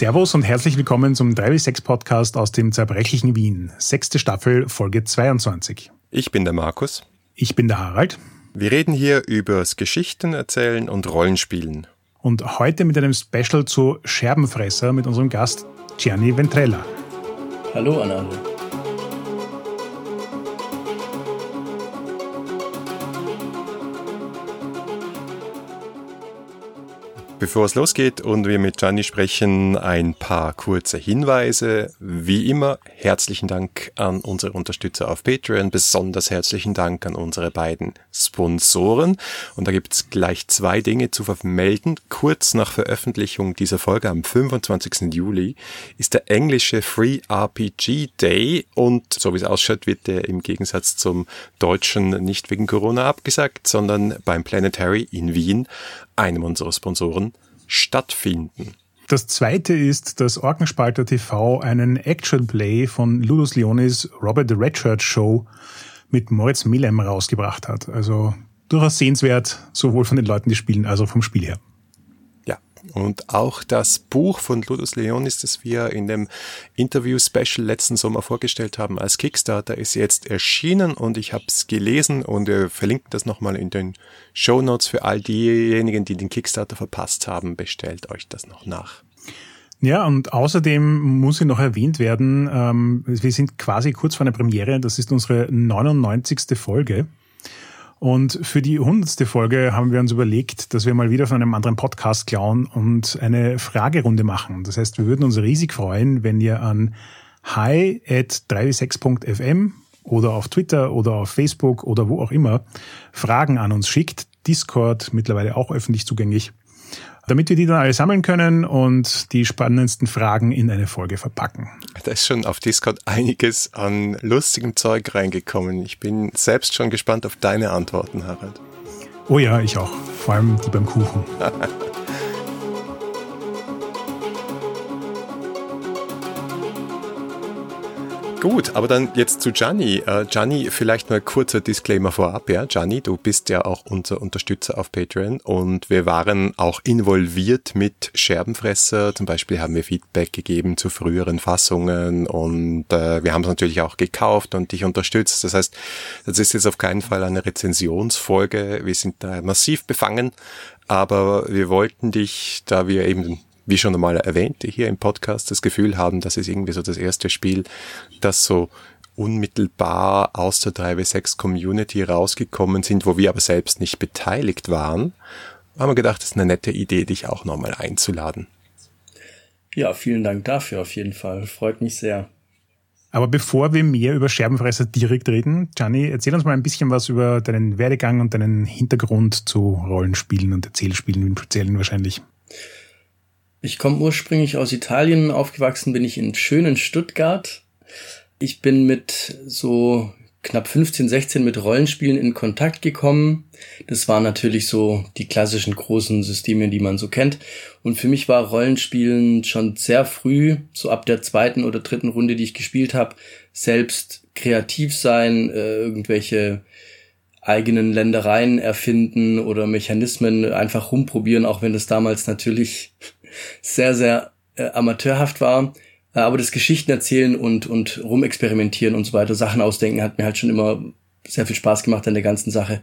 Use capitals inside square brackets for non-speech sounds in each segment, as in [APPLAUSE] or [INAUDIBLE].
Servus und herzlich willkommen zum 3W6 Podcast aus dem zerbrechlichen Wien. Sechste Staffel, Folge 22. Ich bin der Markus. Ich bin der Harald. Wir reden hier übers Geschichten erzählen und Rollenspielen. Und heute mit einem Special zu Scherbenfresser mit unserem Gast Gianni Ventrella. Hallo an Bevor es losgeht und wir mit Gianni sprechen, ein paar kurze Hinweise. Wie immer, herzlichen Dank an unsere Unterstützer auf Patreon, besonders herzlichen Dank an unsere beiden Sponsoren. Und da gibt's gleich zwei Dinge zu vermelden. Kurz nach Veröffentlichung dieser Folge am 25. Juli ist der englische Free RPG Day und so wie es ausschaut, wird der im Gegensatz zum deutschen nicht wegen Corona abgesagt, sondern beim Planetary in Wien einem unserer Sponsoren, stattfinden. Das zweite ist, dass Orkenspalter TV einen Action Play von Ludus Leonis Robert the Redshirt Show mit Moritz Milem rausgebracht hat. Also durchaus sehenswert, sowohl von den Leuten, die spielen, als auch vom Spiel her. Und auch das Buch von Ludus Leonis, das wir in dem Interview-Special letzten Sommer vorgestellt haben als Kickstarter, ist jetzt erschienen und ich habe es gelesen und wir verlinken das nochmal in den Show Notes für all diejenigen, die den Kickstarter verpasst haben. Bestellt euch das noch nach. Ja, und außerdem muss ich noch erwähnt werden, ähm, wir sind quasi kurz vor einer Premiere, das ist unsere 99. Folge. Und für die hundertste Folge haben wir uns überlegt, dass wir mal wieder von einem anderen Podcast klauen und eine Fragerunde machen. Das heißt, wir würden uns riesig freuen, wenn ihr an hi at 36.fm oder auf Twitter oder auf Facebook oder wo auch immer Fragen an uns schickt. Discord mittlerweile auch öffentlich zugänglich damit wir die dann alle sammeln können und die spannendsten Fragen in eine Folge verpacken. Da ist schon auf Discord einiges an lustigem Zeug reingekommen. Ich bin selbst schon gespannt auf deine Antworten, Harald. Oh ja, ich auch. Vor allem die beim Kuchen. [LAUGHS] Gut, aber dann jetzt zu Gianni. Uh, Gianni, vielleicht mal kurzer Disclaimer vorab. Ja, Gianni, du bist ja auch unser Unterstützer auf Patreon und wir waren auch involviert mit Scherbenfresser. Zum Beispiel haben wir Feedback gegeben zu früheren Fassungen und uh, wir haben es natürlich auch gekauft und dich unterstützt. Das heißt, das ist jetzt auf keinen Fall eine Rezensionsfolge. Wir sind da massiv befangen, aber wir wollten dich, da wir eben wie schon einmal erwähnt, hier im Podcast das Gefühl haben, das ist irgendwie so das erste Spiel, das so unmittelbar aus der 3W6 Community rausgekommen sind, wo wir aber selbst nicht beteiligt waren, haben wir gedacht, das ist eine nette Idee, dich auch nochmal einzuladen. Ja, vielen Dank dafür auf jeden Fall. Freut mich sehr. Aber bevor wir mehr über Scherbenfresser direkt reden, Gianni, erzähl uns mal ein bisschen was über deinen Werdegang und deinen Hintergrund zu Rollenspielen und Erzählspielen im Speziellen wahrscheinlich. Ich komme ursprünglich aus Italien, aufgewachsen bin ich in schönen Stuttgart. Ich bin mit so knapp 15, 16 mit Rollenspielen in Kontakt gekommen. Das waren natürlich so die klassischen großen Systeme, die man so kennt. Und für mich war Rollenspielen schon sehr früh, so ab der zweiten oder dritten Runde, die ich gespielt habe, selbst kreativ sein, äh, irgendwelche eigenen Ländereien erfinden oder Mechanismen einfach rumprobieren, auch wenn das damals natürlich sehr, sehr äh, amateurhaft war. Äh, aber das Geschichten erzählen und, und rumexperimentieren und so weiter, Sachen ausdenken, hat mir halt schon immer sehr viel Spaß gemacht an der ganzen Sache.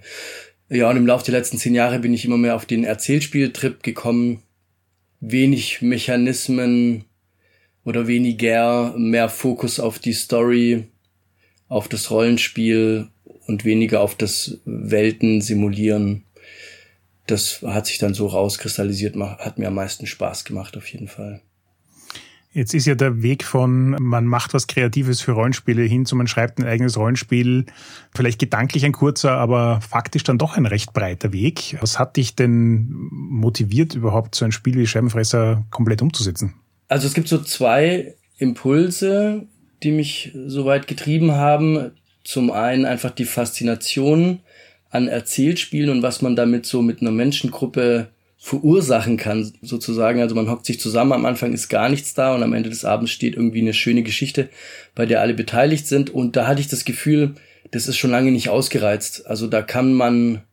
Ja, und im Laufe der letzten zehn Jahre bin ich immer mehr auf den Erzählspieltrip gekommen. Wenig Mechanismen oder weniger, mehr Fokus auf die Story, auf das Rollenspiel und weniger auf das Welten simulieren das hat sich dann so rauskristallisiert, hat mir am meisten Spaß gemacht auf jeden Fall. Jetzt ist ja der Weg von, man macht was Kreatives für Rollenspiele hin zu, man schreibt ein eigenes Rollenspiel, vielleicht gedanklich ein kurzer, aber faktisch dann doch ein recht breiter Weg. Was hat dich denn motiviert, überhaupt so ein Spiel wie Scheibenfresser komplett umzusetzen? Also es gibt so zwei Impulse, die mich so weit getrieben haben. Zum einen einfach die Faszination an Erzählspielen und was man damit so mit einer Menschengruppe verursachen kann, sozusagen. Also man hockt sich zusammen, am Anfang ist gar nichts da und am Ende des Abends steht irgendwie eine schöne Geschichte, bei der alle beteiligt sind. Und da hatte ich das Gefühl, das ist schon lange nicht ausgereizt. Also da kann man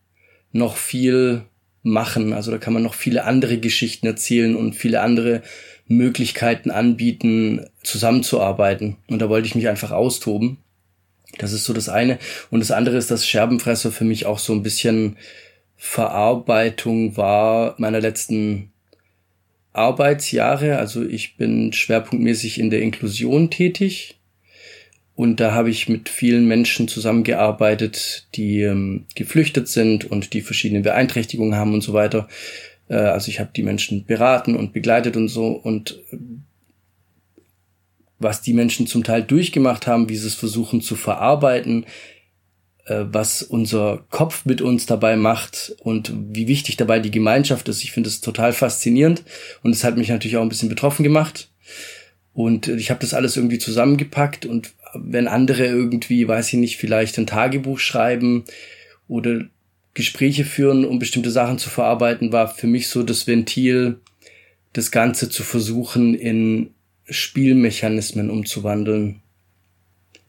noch viel machen. Also da kann man noch viele andere Geschichten erzählen und viele andere Möglichkeiten anbieten, zusammenzuarbeiten. Und da wollte ich mich einfach austoben. Das ist so das eine. Und das andere ist, dass Scherbenfresser für mich auch so ein bisschen Verarbeitung war meiner letzten Arbeitsjahre. Also ich bin schwerpunktmäßig in der Inklusion tätig. Und da habe ich mit vielen Menschen zusammengearbeitet, die ähm, geflüchtet sind und die verschiedene Beeinträchtigungen haben und so weiter. Äh, also ich habe die Menschen beraten und begleitet und so. Und äh, was die Menschen zum Teil durchgemacht haben, wie sie es versuchen zu verarbeiten, äh, was unser Kopf mit uns dabei macht und wie wichtig dabei die Gemeinschaft ist. Ich finde es total faszinierend und es hat mich natürlich auch ein bisschen betroffen gemacht. Und ich habe das alles irgendwie zusammengepackt und wenn andere irgendwie, weiß ich nicht, vielleicht ein Tagebuch schreiben oder Gespräche führen, um bestimmte Sachen zu verarbeiten, war für mich so das Ventil, das Ganze zu versuchen in Spielmechanismen umzuwandeln.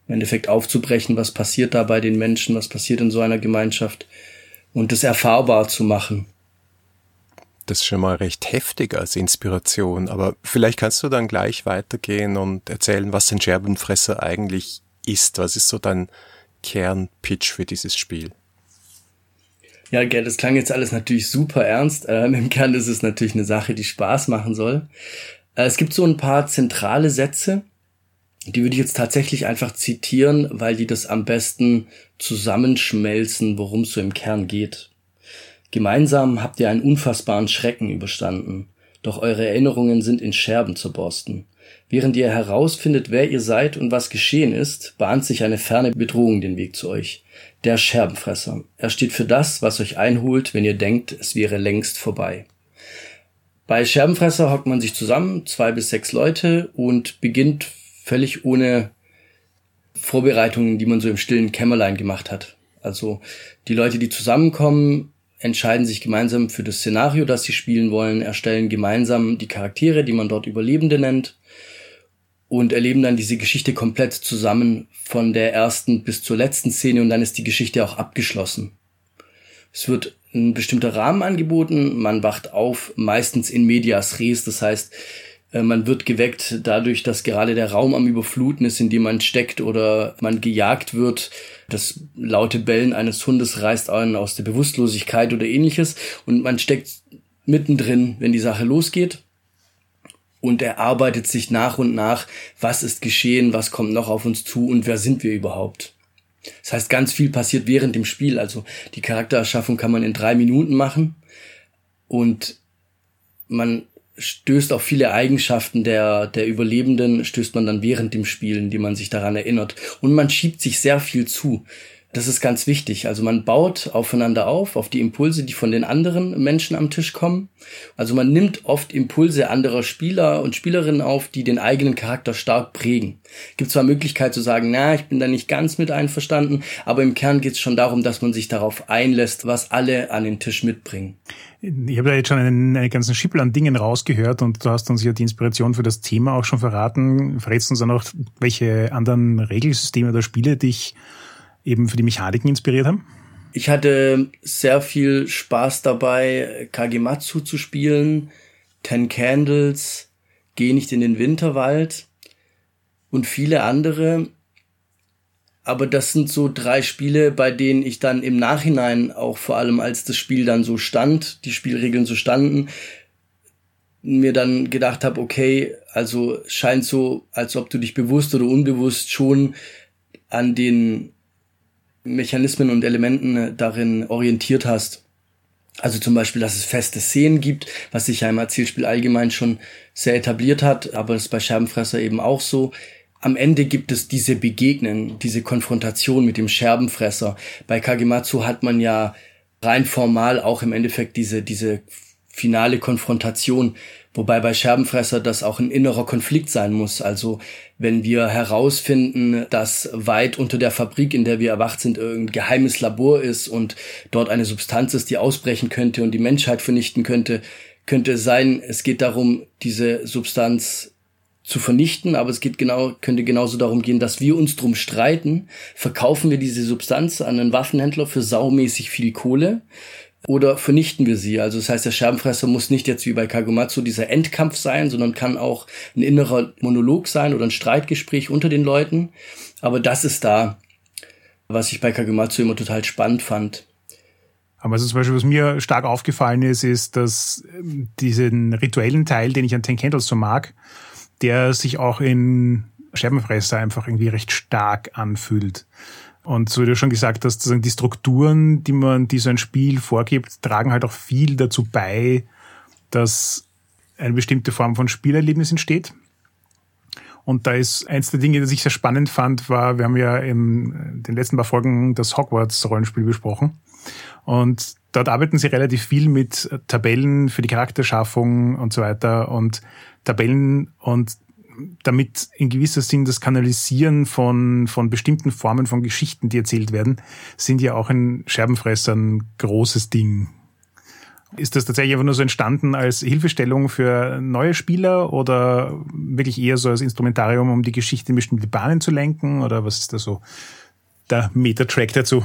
Im Endeffekt aufzubrechen, was passiert da bei den Menschen, was passiert in so einer Gemeinschaft und das erfahrbar zu machen. Das ist schon mal recht heftig als Inspiration, aber vielleicht kannst du dann gleich weitergehen und erzählen, was ein Scherbenfresser eigentlich ist. Was ist so dein Kernpitch für dieses Spiel? Ja, gell, das klang jetzt alles natürlich super ernst. Ähm, Im Kern ist es natürlich eine Sache, die Spaß machen soll. Äh, es gibt so ein paar zentrale Sätze, die würde ich jetzt tatsächlich einfach zitieren, weil die das am besten zusammenschmelzen, worum es so im Kern geht. Gemeinsam habt ihr einen unfassbaren Schrecken überstanden, doch eure Erinnerungen sind in Scherben zerborsten. Während ihr herausfindet, wer ihr seid und was geschehen ist, bahnt sich eine ferne Bedrohung den Weg zu euch. Der Scherbenfresser. Er steht für das, was euch einholt, wenn ihr denkt, es wäre längst vorbei. Bei Scherbenfresser hockt man sich zusammen, zwei bis sechs Leute, und beginnt völlig ohne Vorbereitungen, die man so im stillen Kämmerlein gemacht hat. Also die Leute, die zusammenkommen, entscheiden sich gemeinsam für das Szenario, das sie spielen wollen, erstellen gemeinsam die Charaktere, die man dort Überlebende nennt, und erleben dann diese Geschichte komplett zusammen von der ersten bis zur letzten Szene und dann ist die Geschichte auch abgeschlossen. Es wird ein bestimmter Rahmen angeboten, man wacht auf, meistens in medias res, das heißt, äh, man wird geweckt dadurch, dass gerade der Raum am Überfluten ist, in dem man steckt oder man gejagt wird. Das laute Bellen eines Hundes reißt einen aus der Bewusstlosigkeit oder ähnliches und man steckt mittendrin, wenn die Sache losgeht und erarbeitet sich nach und nach, was ist geschehen, was kommt noch auf uns zu und wer sind wir überhaupt. Das heißt, ganz viel passiert während dem Spiel. Also die Charaktererschaffung kann man in drei Minuten machen und man stößt auf viele Eigenschaften der, der Überlebenden, stößt man dann während dem Spiel, indem man sich daran erinnert. Und man schiebt sich sehr viel zu. Das ist ganz wichtig. Also man baut aufeinander auf, auf die Impulse, die von den anderen Menschen am Tisch kommen. Also man nimmt oft Impulse anderer Spieler und Spielerinnen auf, die den eigenen Charakter stark prägen. Gibt zwar Möglichkeit zu sagen, na, ich bin da nicht ganz mit einverstanden, aber im Kern geht es schon darum, dass man sich darauf einlässt, was alle an den Tisch mitbringen. Ich habe da jetzt schon einen, einen ganzen Schippel an Dingen rausgehört und du hast uns ja die Inspiration für das Thema auch schon verraten. Verrätst uns dann auch, welche anderen Regelsysteme oder Spiele dich eben für die Mechaniken inspiriert haben? Ich hatte sehr viel Spaß dabei, Kagematsu zu spielen, Ten Candles, Geh nicht in den Winterwald und viele andere. Aber das sind so drei Spiele, bei denen ich dann im Nachhinein auch vor allem, als das Spiel dann so stand, die Spielregeln so standen, mir dann gedacht habe, okay, also scheint so, als ob du dich bewusst oder unbewusst schon an den Mechanismen und Elementen äh, darin orientiert hast. Also zum Beispiel, dass es feste Szenen gibt, was sich ja im Erzählspiel allgemein schon sehr etabliert hat, aber das ist bei Scherbenfresser eben auch so. Am Ende gibt es diese Begegnen, diese Konfrontation mit dem Scherbenfresser. Bei Kagematsu hat man ja rein formal auch im Endeffekt diese, diese finale Konfrontation, Wobei bei Scherbenfresser das auch ein innerer Konflikt sein muss. Also wenn wir herausfinden, dass weit unter der Fabrik, in der wir erwacht sind, irgendein geheimes Labor ist und dort eine Substanz ist, die ausbrechen könnte und die Menschheit vernichten könnte, könnte es sein, es geht darum, diese Substanz zu vernichten, aber es geht genau, könnte genauso darum gehen, dass wir uns drum streiten, verkaufen wir diese Substanz an einen Waffenhändler für saumäßig viel Kohle oder vernichten wir sie? Also das heißt, der Scherbenfresser muss nicht jetzt wie bei Kagumatsu dieser Endkampf sein, sondern kann auch ein innerer Monolog sein oder ein Streitgespräch unter den Leuten. Aber das ist da, was ich bei Kagumatsu immer total spannend fand. Aber also zum Beispiel, was mir stark aufgefallen ist, ist, dass diesen rituellen Teil, den ich an Ten Candles so mag, der sich auch in Scherbenfresser einfach irgendwie recht stark anfühlt. Und so wie du schon gesagt hast, die Strukturen, die man, die so ein Spiel vorgibt, tragen halt auch viel dazu bei, dass eine bestimmte Form von Spielerlebnis entsteht. Und da ist eins der Dinge, das ich sehr spannend fand, war, wir haben ja in den letzten paar Folgen das Hogwarts-Rollenspiel besprochen. Und dort arbeiten sie relativ viel mit Tabellen für die Charakterschaffung und so weiter und Tabellen und damit in gewisser Sinn das Kanalisieren von, von bestimmten Formen von Geschichten, die erzählt werden, sind ja auch in Scherbenfressern großes Ding. Ist das tatsächlich einfach nur so entstanden als Hilfestellung für neue Spieler oder wirklich eher so als Instrumentarium, um die Geschichte in bestimmte Bahnen zu lenken? Oder was ist da so der Meta-Track dazu?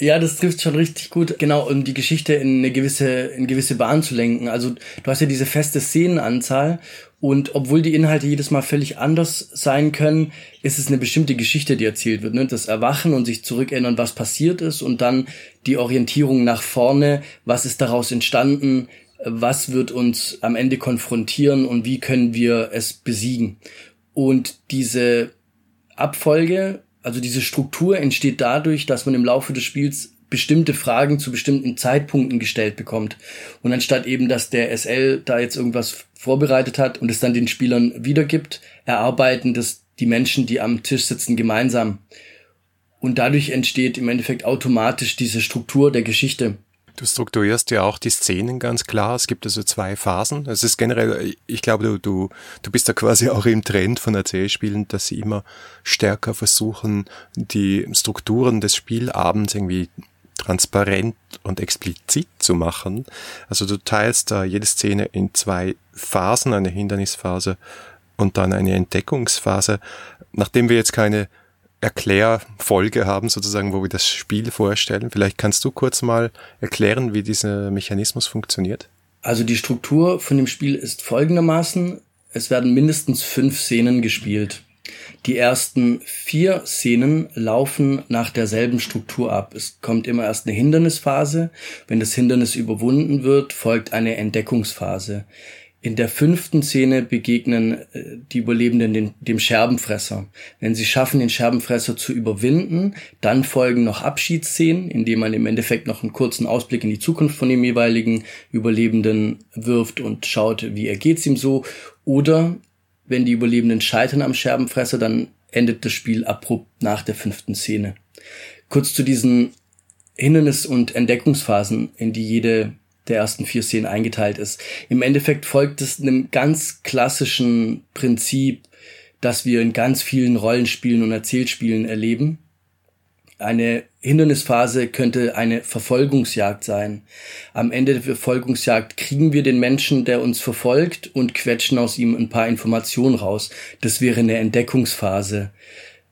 Ja, das trifft schon richtig gut, genau, um die Geschichte in eine gewisse, in gewisse Bahn zu lenken. Also du hast ja diese feste Szenenanzahl und obwohl die Inhalte jedes Mal völlig anders sein können, ist es eine bestimmte Geschichte, die erzählt wird. Ne? Das Erwachen und sich zurückerinnern, was passiert ist und dann die Orientierung nach vorne, was ist daraus entstanden, was wird uns am Ende konfrontieren und wie können wir es besiegen. Und diese Abfolge, also diese Struktur entsteht dadurch, dass man im Laufe des Spiels bestimmte Fragen zu bestimmten Zeitpunkten gestellt bekommt. Und anstatt eben, dass der SL da jetzt irgendwas vorbereitet hat und es dann den Spielern wiedergibt, erarbeiten das die Menschen, die am Tisch sitzen, gemeinsam. Und dadurch entsteht im Endeffekt automatisch diese Struktur der Geschichte. Du strukturierst ja auch die Szenen ganz klar. Es gibt also zwei Phasen. Es ist generell, ich glaube, du, du, du bist da quasi auch im Trend von Erzählspielen, dass sie immer stärker versuchen, die Strukturen des Spielabends irgendwie transparent und explizit zu machen. Also du teilst da jede Szene in zwei Phasen, eine Hindernisphase und dann eine Entdeckungsphase. Nachdem wir jetzt keine Erklärfolge haben, sozusagen, wo wir das Spiel vorstellen, vielleicht kannst du kurz mal erklären, wie dieser Mechanismus funktioniert? Also die Struktur von dem Spiel ist folgendermaßen. Es werden mindestens fünf Szenen gespielt. Die ersten vier Szenen laufen nach derselben Struktur ab. Es kommt immer erst eine Hindernisphase. Wenn das Hindernis überwunden wird, folgt eine Entdeckungsphase. In der fünften Szene begegnen äh, die Überlebenden den, dem Scherbenfresser. Wenn sie schaffen, den Scherbenfresser zu überwinden, dann folgen noch Abschiedsszenen, in denen man im Endeffekt noch einen kurzen Ausblick in die Zukunft von dem jeweiligen Überlebenden wirft und schaut, wie ergeht's ihm so. Oder wenn die Überlebenden scheitern am Scherbenfresser, dann endet das Spiel abrupt nach der fünften Szene. Kurz zu diesen Hindernis- und Entdeckungsphasen, in die jede der ersten vier Szenen eingeteilt ist. Im Endeffekt folgt es einem ganz klassischen Prinzip, das wir in ganz vielen Rollenspielen und Erzählspielen erleben. Eine Hindernisphase könnte eine Verfolgungsjagd sein. Am Ende der Verfolgungsjagd kriegen wir den Menschen, der uns verfolgt, und quetschen aus ihm ein paar Informationen raus. Das wäre eine Entdeckungsphase.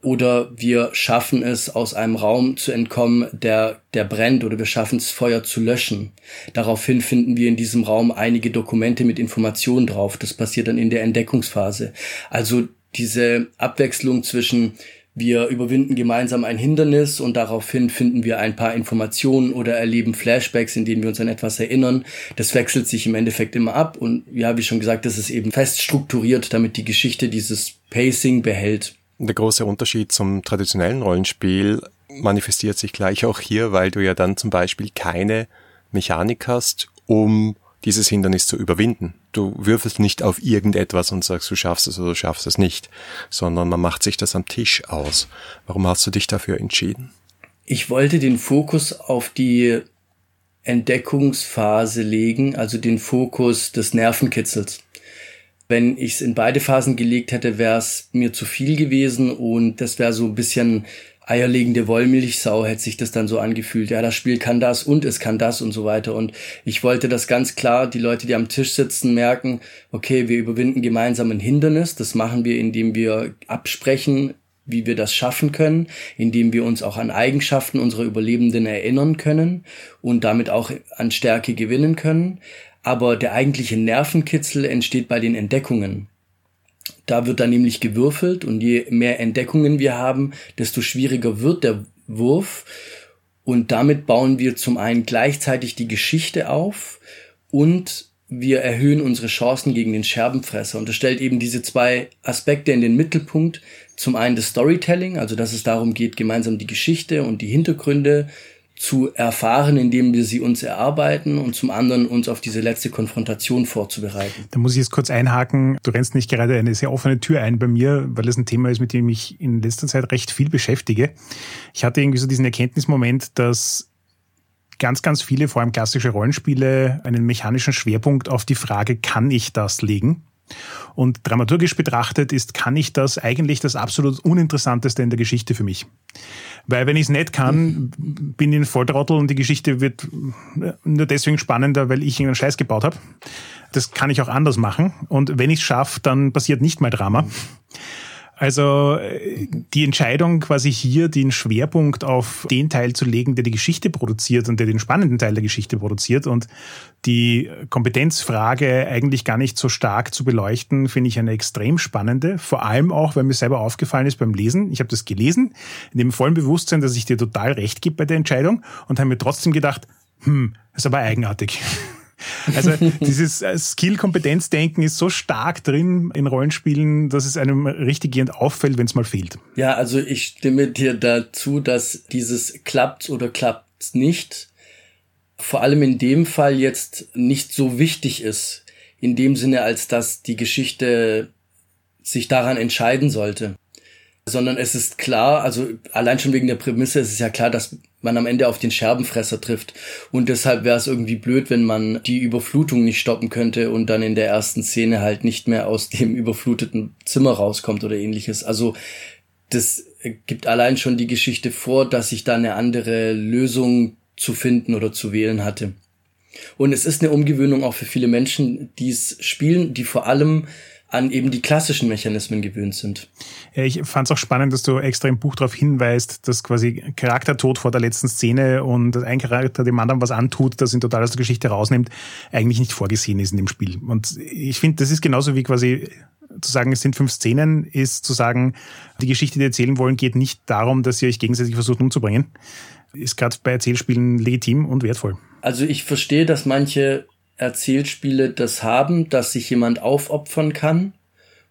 Oder wir schaffen es, aus einem Raum zu entkommen, der, der brennt, oder wir schaffen es, Feuer zu löschen. Daraufhin finden wir in diesem Raum einige Dokumente mit Informationen drauf. Das passiert dann in der Entdeckungsphase. Also diese Abwechslung zwischen wir überwinden gemeinsam ein Hindernis und daraufhin finden wir ein paar Informationen oder erleben Flashbacks, in denen wir uns an etwas erinnern. Das wechselt sich im Endeffekt immer ab und ja, wie schon gesagt, das ist eben fest strukturiert, damit die Geschichte dieses Pacing behält. Der große Unterschied zum traditionellen Rollenspiel manifestiert sich gleich auch hier, weil du ja dann zum Beispiel keine Mechanik hast, um dieses Hindernis zu überwinden. Du würfelst nicht auf irgendetwas und sagst, du schaffst es oder du schaffst es nicht, sondern man macht sich das am Tisch aus. Warum hast du dich dafür entschieden? Ich wollte den Fokus auf die Entdeckungsphase legen, also den Fokus des Nervenkitzels. Wenn ich es in beide Phasen gelegt hätte, wäre es mir zu viel gewesen und das wäre so ein bisschen eierlegende Wollmilchsau hätte sich das dann so angefühlt. Ja, das Spiel kann das und es kann das und so weiter. Und ich wollte das ganz klar, die Leute, die am Tisch sitzen, merken, okay, wir überwinden gemeinsam ein Hindernis. Das machen wir, indem wir absprechen, wie wir das schaffen können, indem wir uns auch an Eigenschaften unserer Überlebenden erinnern können und damit auch an Stärke gewinnen können. Aber der eigentliche Nervenkitzel entsteht bei den Entdeckungen. Da wird dann nämlich gewürfelt und je mehr Entdeckungen wir haben, desto schwieriger wird der Wurf. Und damit bauen wir zum einen gleichzeitig die Geschichte auf und wir erhöhen unsere Chancen gegen den Scherbenfresser. Und das stellt eben diese zwei Aspekte in den Mittelpunkt. Zum einen das Storytelling, also dass es darum geht, gemeinsam die Geschichte und die Hintergründe zu erfahren, indem wir sie uns erarbeiten und zum anderen uns auf diese letzte Konfrontation vorzubereiten. Da muss ich jetzt kurz einhaken. Du rennst nicht gerade eine sehr offene Tür ein bei mir, weil es ein Thema ist, mit dem ich in letzter Zeit recht viel beschäftige. Ich hatte irgendwie so diesen Erkenntnismoment, dass ganz, ganz viele, vor allem klassische Rollenspiele, einen mechanischen Schwerpunkt auf die Frage, kann ich das legen? Und dramaturgisch betrachtet ist, kann ich das eigentlich das absolut uninteressanteste in der Geschichte für mich. Weil wenn ich es nicht kann, bin ich ein Volltrottel und die Geschichte wird nur deswegen spannender, weil ich irgendeinen Scheiß gebaut habe. Das kann ich auch anders machen. Und wenn ich es schaffe, dann passiert nicht mal Drama. Also äh, die Entscheidung quasi hier den Schwerpunkt auf den Teil zu legen, der die Geschichte produziert und der den spannenden Teil der Geschichte produziert und die Kompetenzfrage eigentlich gar nicht so stark zu beleuchten, finde ich eine extrem spannende. Vor allem auch, weil mir selber aufgefallen ist beim Lesen. Ich habe das gelesen, in dem vollen Bewusstsein, dass ich dir total recht gebe bei der Entscheidung und habe mir trotzdem gedacht, hm, ist aber eigenartig. Also dieses äh, Skill-Kompetenzdenken ist so stark drin in Rollenspielen, dass es einem richtig gehend auffällt, wenn es mal fehlt. Ja, also ich stimme dir dazu, dass dieses klappt oder klappt nicht vor allem in dem Fall jetzt nicht so wichtig ist, in dem Sinne, als dass die Geschichte sich daran entscheiden sollte sondern es ist klar, also allein schon wegen der Prämisse ist es ja klar, dass man am Ende auf den Scherbenfresser trifft. Und deshalb wäre es irgendwie blöd, wenn man die Überflutung nicht stoppen könnte und dann in der ersten Szene halt nicht mehr aus [LAUGHS] dem überfluteten Zimmer rauskommt oder ähnliches. Also das gibt allein schon die Geschichte vor, dass ich da eine andere Lösung zu finden oder zu wählen hatte. Und es ist eine Umgewöhnung auch für viele Menschen, die es spielen, die vor allem an eben die klassischen Mechanismen gewöhnt sind. Ja, ich fand es auch spannend, dass du extra im Buch darauf hinweist, dass quasi Charaktertod vor der letzten Szene und ein Charakter dem anderen was antut, das ihn total aus der Geschichte rausnimmt, eigentlich nicht vorgesehen ist in dem Spiel. Und ich finde, das ist genauso wie quasi zu sagen, es sind fünf Szenen, ist zu sagen, die Geschichte, die erzählen wollen, geht nicht darum, dass ihr euch gegenseitig versucht umzubringen. Ist gerade bei Erzählspielen legitim und wertvoll. Also ich verstehe, dass manche Erzählspiele das haben, dass sich jemand aufopfern kann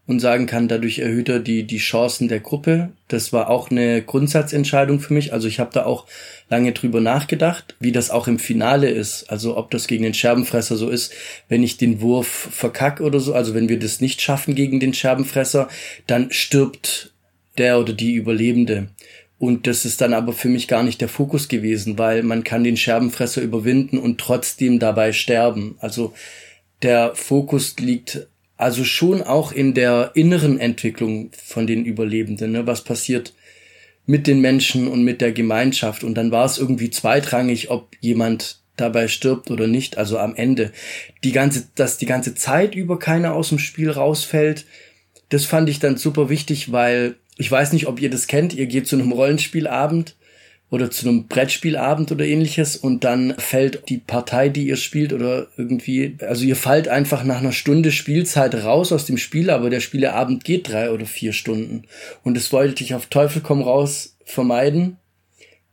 und sagen kann, dadurch erhöht er die, die Chancen der Gruppe. Das war auch eine Grundsatzentscheidung für mich. Also ich habe da auch lange drüber nachgedacht, wie das auch im Finale ist. Also ob das gegen den Scherbenfresser so ist, wenn ich den Wurf verkack oder so. Also wenn wir das nicht schaffen gegen den Scherbenfresser, dann stirbt der oder die Überlebende. Und das ist dann aber für mich gar nicht der Fokus gewesen, weil man kann den Scherbenfresser überwinden und trotzdem dabei sterben. Also der Fokus liegt also schon auch in der inneren Entwicklung von den Überlebenden. Ne? Was passiert mit den Menschen und mit der Gemeinschaft? Und dann war es irgendwie zweitrangig, ob jemand dabei stirbt oder nicht. Also am Ende. Die ganze, dass die ganze Zeit über keiner aus dem Spiel rausfällt, das fand ich dann super wichtig, weil ich weiß nicht, ob ihr das kennt, ihr geht zu einem Rollenspielabend oder zu einem Brettspielabend oder ähnliches und dann fällt die Partei, die ihr spielt oder irgendwie, also ihr fallt einfach nach einer Stunde Spielzeit raus aus dem Spiel, aber der Spieleabend geht drei oder vier Stunden. Und das wollte ich auf Teufel komm raus vermeiden.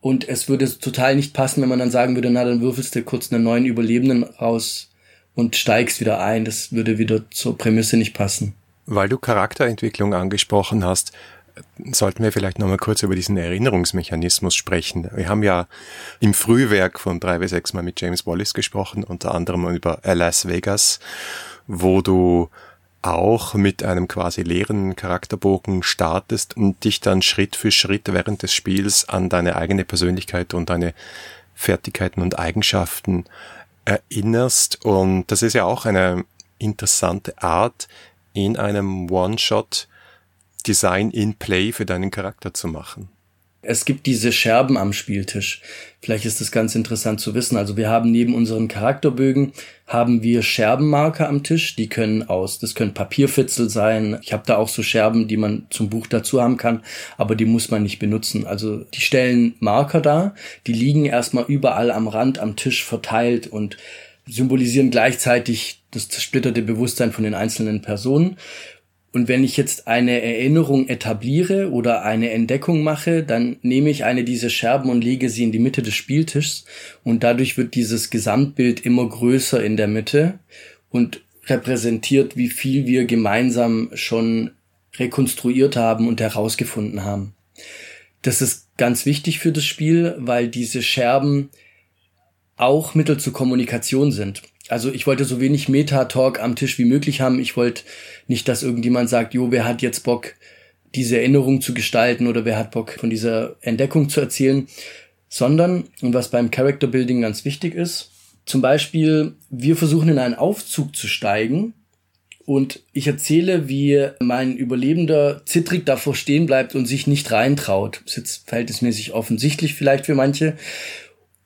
Und es würde total nicht passen, wenn man dann sagen würde, na dann würfelst du kurz einen neuen Überlebenden raus und steigst wieder ein, das würde wieder zur Prämisse nicht passen. Weil du Charakterentwicklung angesprochen hast, sollten wir vielleicht nochmal kurz über diesen Erinnerungsmechanismus sprechen. Wir haben ja im Frühwerk von drei bis sechs Mal mit James Wallace gesprochen, unter anderem über Las Vegas, wo du auch mit einem quasi leeren Charakterbogen startest und dich dann Schritt für Schritt während des Spiels an deine eigene Persönlichkeit und deine Fertigkeiten und Eigenschaften erinnerst. Und das ist ja auch eine interessante Art, in einem One-Shot Design in Play für deinen Charakter zu machen. Es gibt diese Scherben am Spieltisch. Vielleicht ist das ganz interessant zu wissen. Also wir haben neben unseren Charakterbögen haben wir Scherbenmarker am Tisch. Die können aus, das können Papierfitzel sein. Ich habe da auch so Scherben, die man zum Buch dazu haben kann, aber die muss man nicht benutzen. Also die stellen Marker da, die liegen erstmal überall am Rand am Tisch verteilt und symbolisieren gleichzeitig das zersplitterte Bewusstsein von den einzelnen Personen. Und wenn ich jetzt eine Erinnerung etabliere oder eine Entdeckung mache, dann nehme ich eine dieser Scherben und lege sie in die Mitte des Spieltischs und dadurch wird dieses Gesamtbild immer größer in der Mitte und repräsentiert, wie viel wir gemeinsam schon rekonstruiert haben und herausgefunden haben. Das ist ganz wichtig für das Spiel, weil diese Scherben auch Mittel zur Kommunikation sind. Also ich wollte so wenig Meta-Talk am Tisch wie möglich haben. Ich wollte nicht, dass irgendjemand sagt, jo, wer hat jetzt Bock, diese Erinnerung zu gestalten oder wer hat Bock, von dieser Entdeckung zu erzählen, sondern, und was beim Character Building ganz wichtig ist, zum Beispiel, wir versuchen in einen Aufzug zu steigen und ich erzähle, wie mein Überlebender zittrig davor stehen bleibt und sich nicht reintraut. Das ist jetzt verhältnismäßig offensichtlich vielleicht für manche.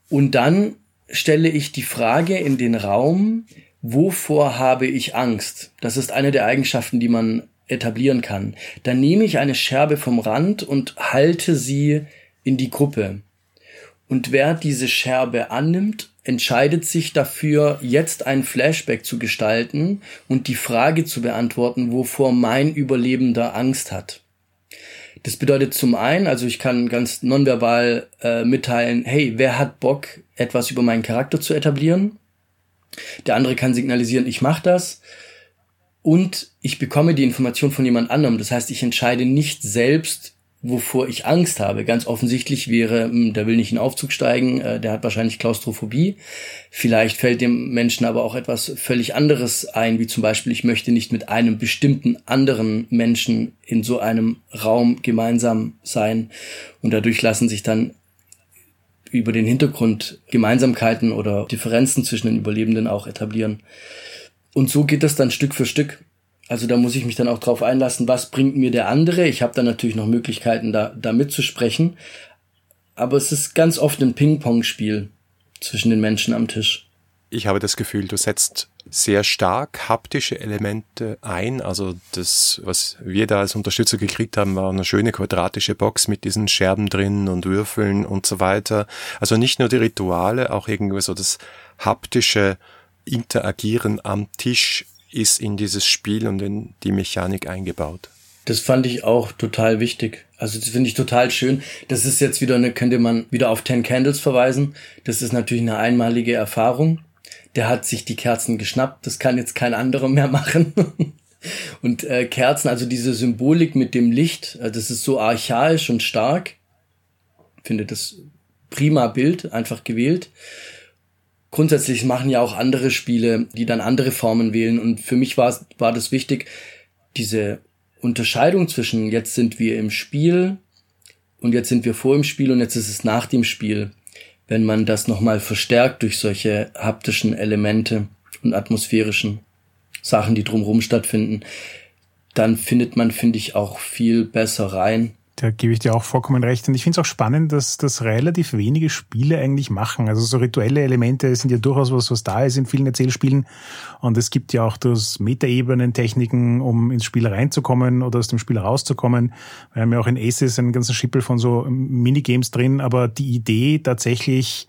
Und dann stelle ich die Frage in den Raum, wovor habe ich Angst? Das ist eine der Eigenschaften, die man etablieren kann. Dann nehme ich eine Scherbe vom Rand und halte sie in die Gruppe. Und wer diese Scherbe annimmt, entscheidet sich dafür, jetzt ein Flashback zu gestalten und die Frage zu beantworten, wovor mein Überlebender Angst hat. Das bedeutet zum einen, also ich kann ganz nonverbal äh, mitteilen, hey, wer hat Bock, etwas über meinen Charakter zu etablieren? Der andere kann signalisieren, ich mache das. Und ich bekomme die Information von jemand anderem. Das heißt, ich entscheide nicht selbst, wovor ich Angst habe. Ganz offensichtlich wäre, hm, der will nicht in Aufzug steigen, äh, der hat wahrscheinlich Klaustrophobie. Vielleicht fällt dem Menschen aber auch etwas völlig anderes ein, wie zum Beispiel, ich möchte nicht mit einem bestimmten anderen Menschen in so einem Raum gemeinsam sein. Und dadurch lassen sich dann über den Hintergrund Gemeinsamkeiten oder Differenzen zwischen den Überlebenden auch etablieren. Und so geht das dann Stück für Stück. Also da muss ich mich dann auch drauf einlassen, was bringt mir der andere. Ich habe dann natürlich noch Möglichkeiten, da, da mitzusprechen. Aber es ist ganz oft ein Ping-Pong-Spiel zwischen den Menschen am Tisch. Ich habe das Gefühl, du setzt sehr stark haptische Elemente ein. Also das, was wir da als Unterstützer gekriegt haben, war eine schöne quadratische Box mit diesen Scherben drin und Würfeln und so weiter. Also nicht nur die Rituale, auch irgendwie so das haptische Interagieren am Tisch ist in dieses Spiel und in die Mechanik eingebaut. Das fand ich auch total wichtig. Also das finde ich total schön. Das ist jetzt wieder eine, könnte man wieder auf Ten Candles verweisen. Das ist natürlich eine einmalige Erfahrung. Der hat sich die Kerzen geschnappt. Das kann jetzt kein anderer mehr machen. [LAUGHS] und äh, Kerzen, also diese Symbolik mit dem Licht, äh, das ist so archaisch und stark. Finde das prima Bild, einfach gewählt grundsätzlich machen ja auch andere Spiele, die dann andere Formen wählen. Und für mich war, war das wichtig, diese Unterscheidung zwischen jetzt sind wir im Spiel und jetzt sind wir vor im Spiel und jetzt ist es nach dem Spiel. Wenn man das nochmal verstärkt durch solche haptischen Elemente und atmosphärischen Sachen, die drumherum stattfinden, dann findet man, finde ich, auch viel besser rein da gebe ich dir auch vollkommen recht. Und ich finde es auch spannend, dass das relativ wenige Spiele eigentlich machen. Also so rituelle Elemente sind ja durchaus was, was da ist in vielen Erzählspielen. Und es gibt ja auch das Metaebenen-Techniken, um ins Spiel reinzukommen oder aus dem Spiel rauszukommen. Wir haben ja auch in Aces einen ganzen Schippel von so Minigames drin. Aber die Idee tatsächlich,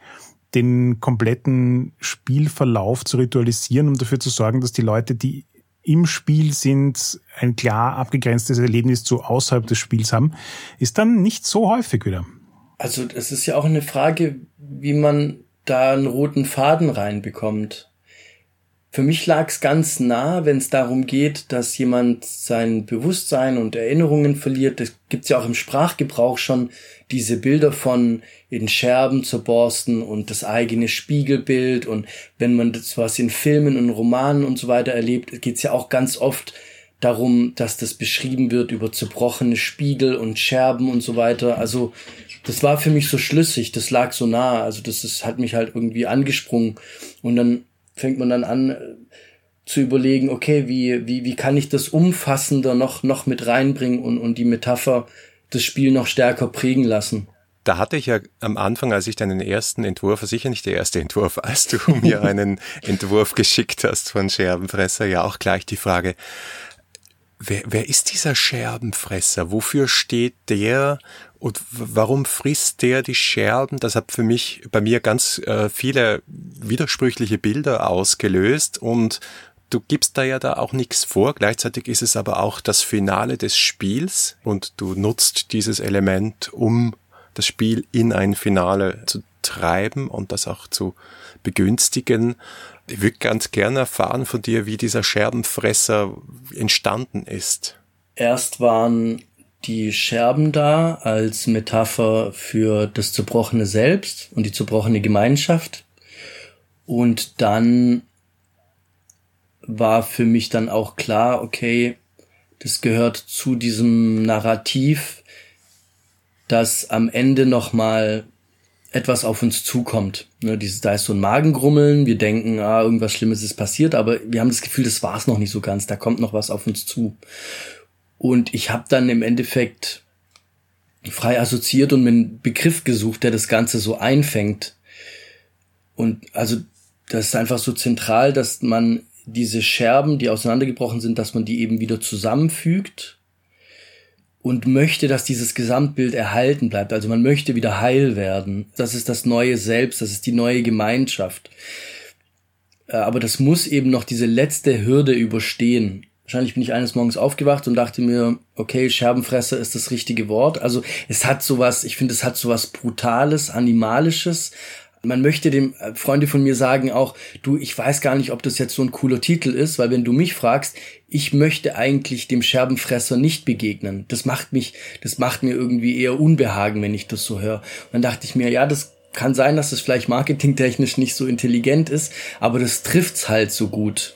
den kompletten Spielverlauf zu ritualisieren, um dafür zu sorgen, dass die Leute, die im Spiel sind, ein klar abgegrenztes Erlebnis zu außerhalb des Spiels haben, ist dann nicht so häufig wieder. Also es ist ja auch eine Frage, wie man da einen roten Faden reinbekommt. Für mich lag es ganz nah, wenn es darum geht, dass jemand sein Bewusstsein und Erinnerungen verliert. Das gibt's ja auch im Sprachgebrauch schon diese Bilder von in Scherben zerborsten und das eigene Spiegelbild. Und wenn man das was in Filmen und Romanen und so weiter erlebt, geht's ja auch ganz oft darum, dass das beschrieben wird über zerbrochene Spiegel und Scherben und so weiter. Also das war für mich so schlüssig, das lag so nah. Also das ist, hat mich halt irgendwie angesprungen. Und dann fängt man dann an äh, zu überlegen, okay, wie, wie, wie kann ich das umfassender noch, noch mit reinbringen und, und die Metapher das Spiel noch stärker prägen lassen. da hatte ich ja am Anfang, als ich deinen ersten Entwurf, sicher nicht der erste Entwurf, [LAUGHS] als du mir einen Entwurf geschickt hast von Scherbenfresser, ja auch gleich die Frage, wer, wer ist dieser Scherbenfresser? Wofür steht der? Und warum frisst der die Scherben? Das hat für mich, bei mir ganz äh, viele widersprüchliche Bilder ausgelöst und du gibst da ja da auch nichts vor. Gleichzeitig ist es aber auch das Finale des Spiels und du nutzt dieses Element, um das Spiel in ein Finale zu treiben und das auch zu begünstigen. Ich würde ganz gerne erfahren von dir, wie dieser Scherbenfresser entstanden ist. Erst waren die Scherben da als Metapher für das zerbrochene Selbst und die zerbrochene Gemeinschaft. Und dann war für mich dann auch klar, okay, das gehört zu diesem Narrativ, dass am Ende nochmal etwas auf uns zukommt. Ne, dieses, da ist so ein Magengrummeln, wir denken, ah, irgendwas Schlimmes ist passiert, aber wir haben das Gefühl, das war's noch nicht so ganz, da kommt noch was auf uns zu. Und ich habe dann im Endeffekt frei assoziiert und mir einen Begriff gesucht, der das Ganze so einfängt. Und also das ist einfach so zentral, dass man diese Scherben, die auseinandergebrochen sind, dass man die eben wieder zusammenfügt und möchte, dass dieses Gesamtbild erhalten bleibt. Also man möchte wieder heil werden. Das ist das neue Selbst, das ist die neue Gemeinschaft. Äh, aber das muss eben noch diese letzte Hürde überstehen. Wahrscheinlich bin ich eines Morgens aufgewacht und dachte mir, okay, Scherbenfresser ist das richtige Wort. Also es hat sowas, ich finde, es hat sowas Brutales, Animalisches, man möchte dem äh, Freunde von mir sagen auch, du, ich weiß gar nicht, ob das jetzt so ein cooler Titel ist, weil wenn du mich fragst, ich möchte eigentlich dem Scherbenfresser nicht begegnen. Das macht mich, das macht mir irgendwie eher Unbehagen, wenn ich das so höre. Und dann dachte ich mir, ja, das kann sein, dass es vielleicht marketingtechnisch nicht so intelligent ist, aber das trifft's halt so gut.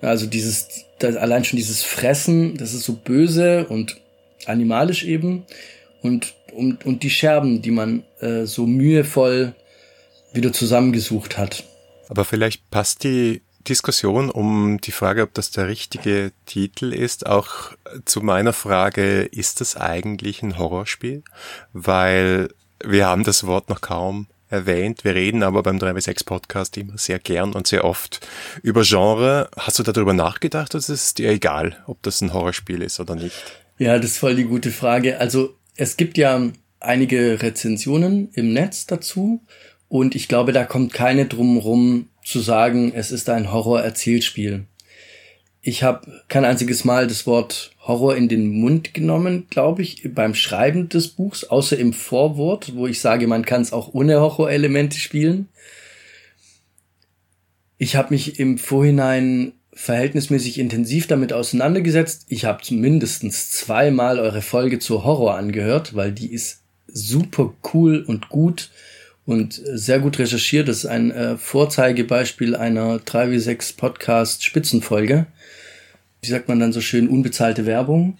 Also dieses, das, allein schon dieses Fressen, das ist so böse und animalisch eben und und, und die Scherben, die man äh, so mühevoll wieder zusammengesucht hat. Aber vielleicht passt die Diskussion um die Frage, ob das der richtige Titel ist, auch zu meiner Frage, ist das eigentlich ein Horrorspiel? Weil wir haben das Wort noch kaum erwähnt. Wir reden aber beim 3W6 Podcast immer sehr gern und sehr oft über Genre. Hast du darüber nachgedacht, dass es dir egal, ob das ein Horrorspiel ist oder nicht? Ja, das ist voll die gute Frage. Also es gibt ja einige Rezensionen im Netz dazu und ich glaube, da kommt keine drum rum zu sagen, es ist ein Horror-Erzählspiel. Ich habe kein einziges Mal das Wort Horror in den Mund genommen, glaube ich, beim Schreiben des Buchs, außer im Vorwort, wo ich sage, man kann es auch ohne Horrorelemente spielen. Ich habe mich im Vorhinein verhältnismäßig intensiv damit auseinandergesetzt. Ich habe mindestens zweimal eure Folge zur Horror angehört, weil die ist super cool und gut und sehr gut recherchiert. Das ist ein äh, Vorzeigebeispiel einer 3W6 Podcast Spitzenfolge. Wie sagt man dann so schön, unbezahlte Werbung.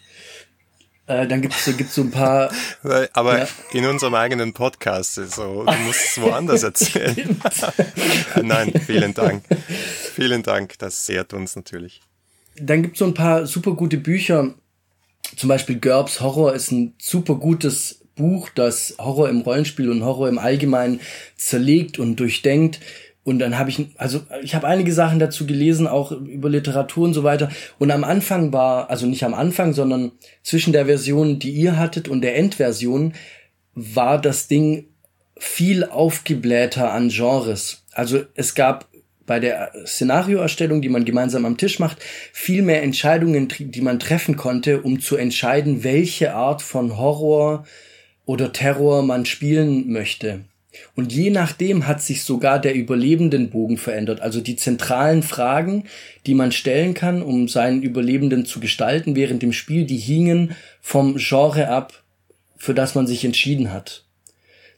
Äh, dann gibt es gibt's so ein paar. [LAUGHS] Aber ja. in unserem eigenen Podcast, so, du musst es woanders [LAUGHS] erzählen. [LAUGHS] Nein, vielen Dank. Vielen Dank, das ehrt uns natürlich. Dann gibt es so ein paar super gute Bücher. Zum Beispiel GURPS Horror ist ein super gutes Buch, das Horror im Rollenspiel und Horror im Allgemeinen zerlegt und durchdenkt. Und dann habe ich, also ich habe einige Sachen dazu gelesen, auch über Literatur und so weiter. Und am Anfang war, also nicht am Anfang, sondern zwischen der Version, die ihr hattet und der Endversion, war das Ding viel aufgeblähter an Genres. Also es gab bei der Szenarioerstellung, die man gemeinsam am Tisch macht, viel mehr Entscheidungen, die man treffen konnte, um zu entscheiden, welche Art von Horror oder Terror man spielen möchte. Und je nachdem hat sich sogar der Überlebendenbogen verändert. Also die zentralen Fragen, die man stellen kann, um seinen Überlebenden zu gestalten während dem Spiel, die hingen vom Genre ab, für das man sich entschieden hat.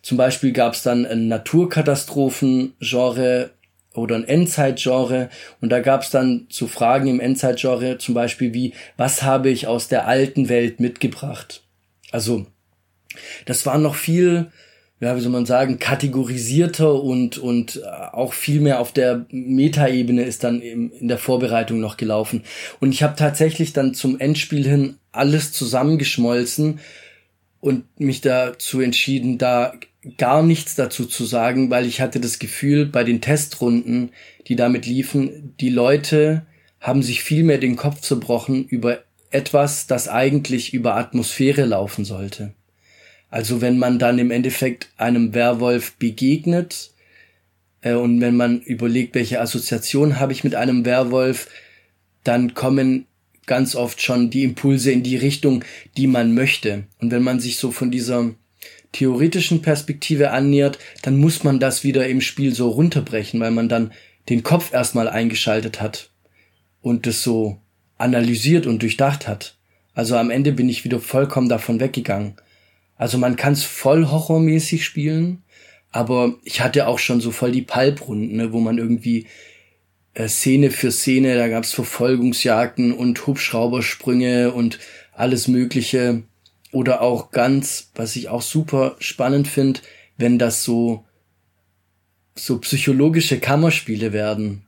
Zum Beispiel gab es dann ein Naturkatastrophen-Genre oder ein Endzeit-Genre und da gab es dann zu Fragen im Endzeit-Genre zum Beispiel wie, was habe ich aus der alten Welt mitgebracht? Also das war noch viel, ja, wie soll man sagen, kategorisierter und, und äh, auch viel mehr auf der Metaebene ist dann in der Vorbereitung noch gelaufen. Und ich habe tatsächlich dann zum Endspiel hin alles zusammengeschmolzen und mich dazu entschieden, da gar nichts dazu zu sagen, weil ich hatte das Gefühl, bei den Testrunden, die damit liefen, die Leute haben sich viel mehr den Kopf zerbrochen über etwas, das eigentlich über Atmosphäre laufen sollte. Also wenn man dann im Endeffekt einem Werwolf begegnet äh, und wenn man überlegt, welche Assoziation habe ich mit einem Werwolf, dann kommen ganz oft schon die Impulse in die Richtung, die man möchte. Und wenn man sich so von dieser theoretischen Perspektive annähert, dann muss man das wieder im Spiel so runterbrechen, weil man dann den Kopf erstmal eingeschaltet hat und das so analysiert und durchdacht hat. Also am Ende bin ich wieder vollkommen davon weggegangen. Also man kann es voll horrormäßig spielen, aber ich hatte auch schon so voll die Palprunden, ne, wo man irgendwie äh, Szene für Szene, da gab's Verfolgungsjagden und Hubschraubersprünge und alles Mögliche. Oder auch ganz, was ich auch super spannend finde, wenn das so, so psychologische Kammerspiele werden.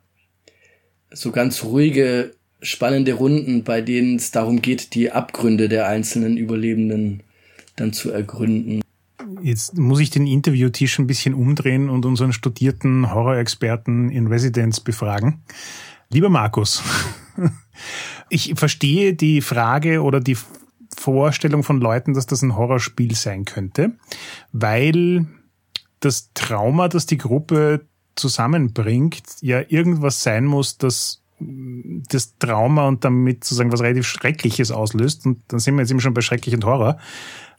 So ganz ruhige, spannende Runden, bei denen es darum geht, die Abgründe der einzelnen Überlebenden dann zu ergründen. Jetzt muss ich den Interviewtisch ein bisschen umdrehen und unseren studierten Horror-Experten in Residence befragen. Lieber Markus, [LAUGHS] ich verstehe die Frage oder die Vorstellung von Leuten, dass das ein Horrorspiel sein könnte, weil das Trauma, das die Gruppe zusammenbringt, ja irgendwas sein muss, das das Trauma und damit sozusagen was relativ Schreckliches auslöst. Und dann sind wir jetzt eben schon bei Schrecklich und Horror.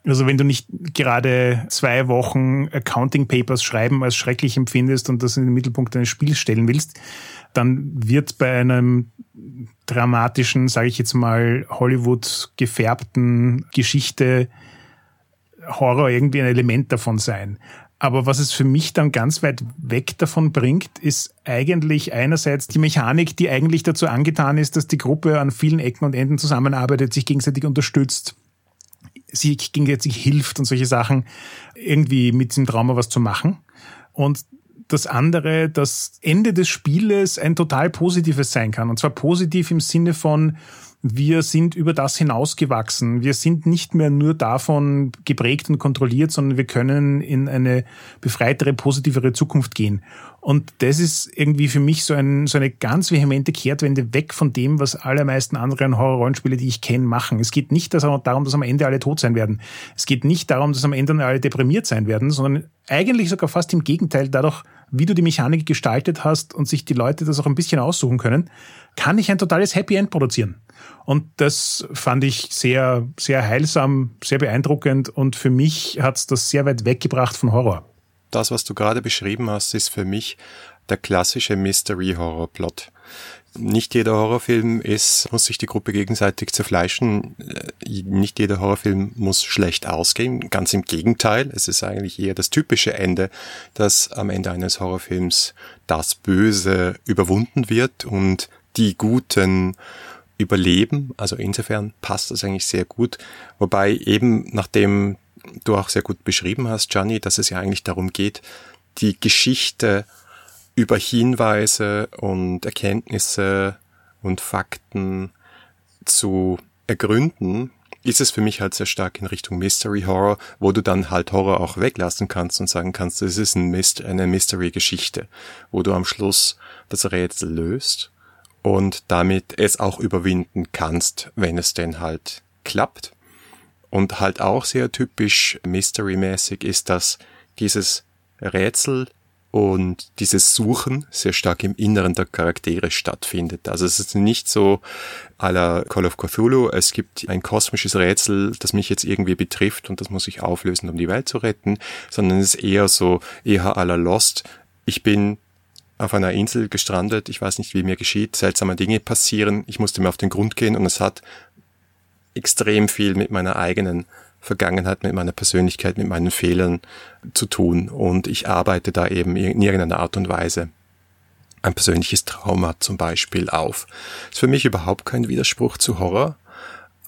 Also wenn du nicht gerade zwei Wochen Accounting Papers schreiben als schrecklich empfindest und das in den Mittelpunkt deines Spiels stellen willst, dann wird bei einem dramatischen, sage ich jetzt mal, Hollywood gefärbten Geschichte Horror irgendwie ein Element davon sein. Aber was es für mich dann ganz weit weg davon bringt, ist eigentlich einerseits die Mechanik, die eigentlich dazu angetan ist, dass die Gruppe an vielen Ecken und Enden zusammenarbeitet, sich gegenseitig unterstützt sie gegenseitig hilft und solche Sachen, irgendwie mit dem Trauma was zu machen. Und das andere, das Ende des Spieles ein total positives sein kann. Und zwar positiv im Sinne von, wir sind über das hinausgewachsen. Wir sind nicht mehr nur davon geprägt und kontrolliert, sondern wir können in eine befreitere, positivere Zukunft gehen. Und das ist irgendwie für mich so, ein, so eine ganz vehemente Kehrtwende weg von dem, was allermeisten anderen Horror-Rollenspiele, die ich kenne, machen. Es geht nicht darum, dass am Ende alle tot sein werden. Es geht nicht darum, dass am Ende alle deprimiert sein werden, sondern eigentlich sogar fast im Gegenteil, dadurch, wie du die Mechanik gestaltet hast und sich die Leute das auch ein bisschen aussuchen können, kann ich ein totales Happy End produzieren. Und das fand ich sehr, sehr heilsam, sehr beeindruckend und für mich hat es das sehr weit weggebracht von Horror. Das, was du gerade beschrieben hast, ist für mich der klassische Mystery-Horror-Plot. Nicht jeder Horrorfilm ist, muss sich die Gruppe gegenseitig zerfleischen. Äh, nicht jeder Horrorfilm muss schlecht ausgehen. Ganz im Gegenteil. Es ist eigentlich eher das typische Ende, dass am Ende eines Horrorfilms das Böse überwunden wird und die Guten überleben. Also insofern passt das eigentlich sehr gut. Wobei eben, nachdem du auch sehr gut beschrieben hast, Gianni, dass es ja eigentlich darum geht, die Geschichte über Hinweise und Erkenntnisse und Fakten zu ergründen, ist es für mich halt sehr stark in Richtung Mystery Horror, wo du dann halt Horror auch weglassen kannst und sagen kannst, es ist ein Myst eine Mystery-Geschichte, wo du am Schluss das Rätsel löst und damit es auch überwinden kannst, wenn es denn halt klappt. Und halt auch sehr typisch Mystery-mäßig ist, dass dieses Rätsel und dieses Suchen sehr stark im Inneren der Charaktere stattfindet. Also es ist nicht so à la Call of Cthulhu, es gibt ein kosmisches Rätsel, das mich jetzt irgendwie betrifft und das muss ich auflösen, um die Welt zu retten, sondern es ist eher so, eher à la Lost. Ich bin auf einer Insel gestrandet, ich weiß nicht, wie mir geschieht, seltsame Dinge passieren, ich musste mir auf den Grund gehen und es hat extrem viel mit meiner eigenen Vergangenheit, mit meiner Persönlichkeit, mit meinen Fehlern zu tun. Und ich arbeite da eben in irgendeiner Art und Weise. Ein persönliches Trauma zum Beispiel auf. Das ist für mich überhaupt kein Widerspruch zu Horror,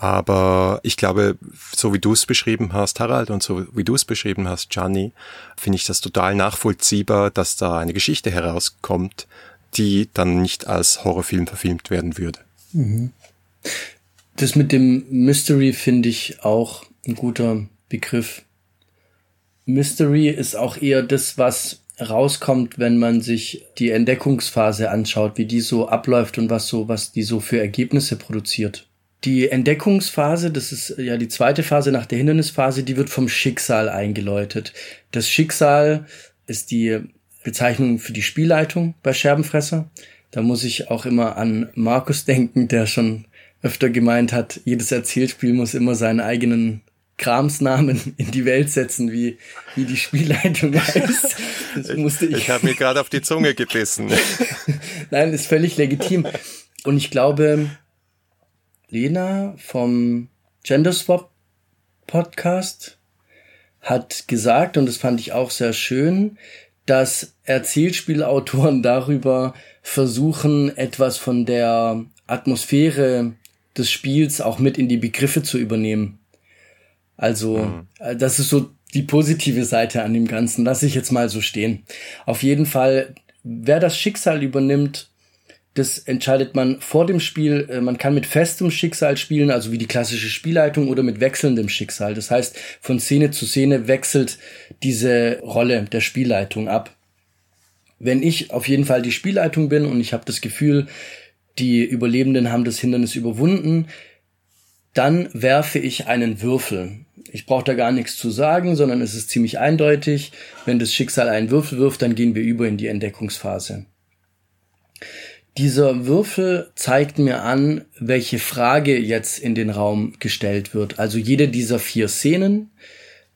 aber ich glaube, so wie du es beschrieben hast, Harald, und so wie du es beschrieben hast, Gianni, finde ich das total nachvollziehbar, dass da eine Geschichte herauskommt, die dann nicht als Horrorfilm verfilmt werden würde. Mhm. Das mit dem Mystery finde ich auch ein guter Begriff. Mystery ist auch eher das, was rauskommt, wenn man sich die Entdeckungsphase anschaut, wie die so abläuft und was so, was die so für Ergebnisse produziert. Die Entdeckungsphase, das ist ja die zweite Phase nach der Hindernisphase, die wird vom Schicksal eingeläutet. Das Schicksal ist die Bezeichnung für die Spielleitung bei Scherbenfresser. Da muss ich auch immer an Markus [LAUGHS] denken, der schon öfter gemeint hat, jedes Erzählspiel muss immer seinen eigenen Kramsnamen [LAUGHS] in die Welt setzen, wie, wie die Spielleitung [LAUGHS] heißt. Das musste ich. Ich habe mir gerade auf die Zunge gebissen. Nein, ist völlig legitim. Und ich glaube, Lena vom Genderswap Podcast hat gesagt, und das fand ich auch sehr schön, dass Erzählspielautoren [LAUGHS] darüber versuchen, etwas von der Atmosphäre des Spiels auch mit in die Begriffe zu übernehmen. Also, mhm. Äh, das ist so die positive Seite an dem Ganzen. Lass ich jetzt mal so stehen. Auf jeden Fall, wer das Schicksal übernimmt, das entscheidet man vor dem Spiel. Äh, man kann mit festem Schicksal spielen, also wie die klassische Spielleitung, oder mit wechselndem Schicksal. Das heißt, von Szene zu Szene wechselt diese Rolle der Spielleitung ab. Wenn ich auf jeden Fall die Spielleitung bin und ich habe das Gefühl, die Überlebenden haben das Hindernis überwunden, dann werfe ich einen Würfel. Ich brauche da gar nichts zu sagen, sondern es ist ziemlich eindeutig. Wenn das Schicksal einen Würfel wirft, dann gehen wir über in die Entdeckungsphase. Dieser Würfel zeigt mir an, welche Frage jetzt in den Raum gestellt wird. Also jede dieser vier Szenen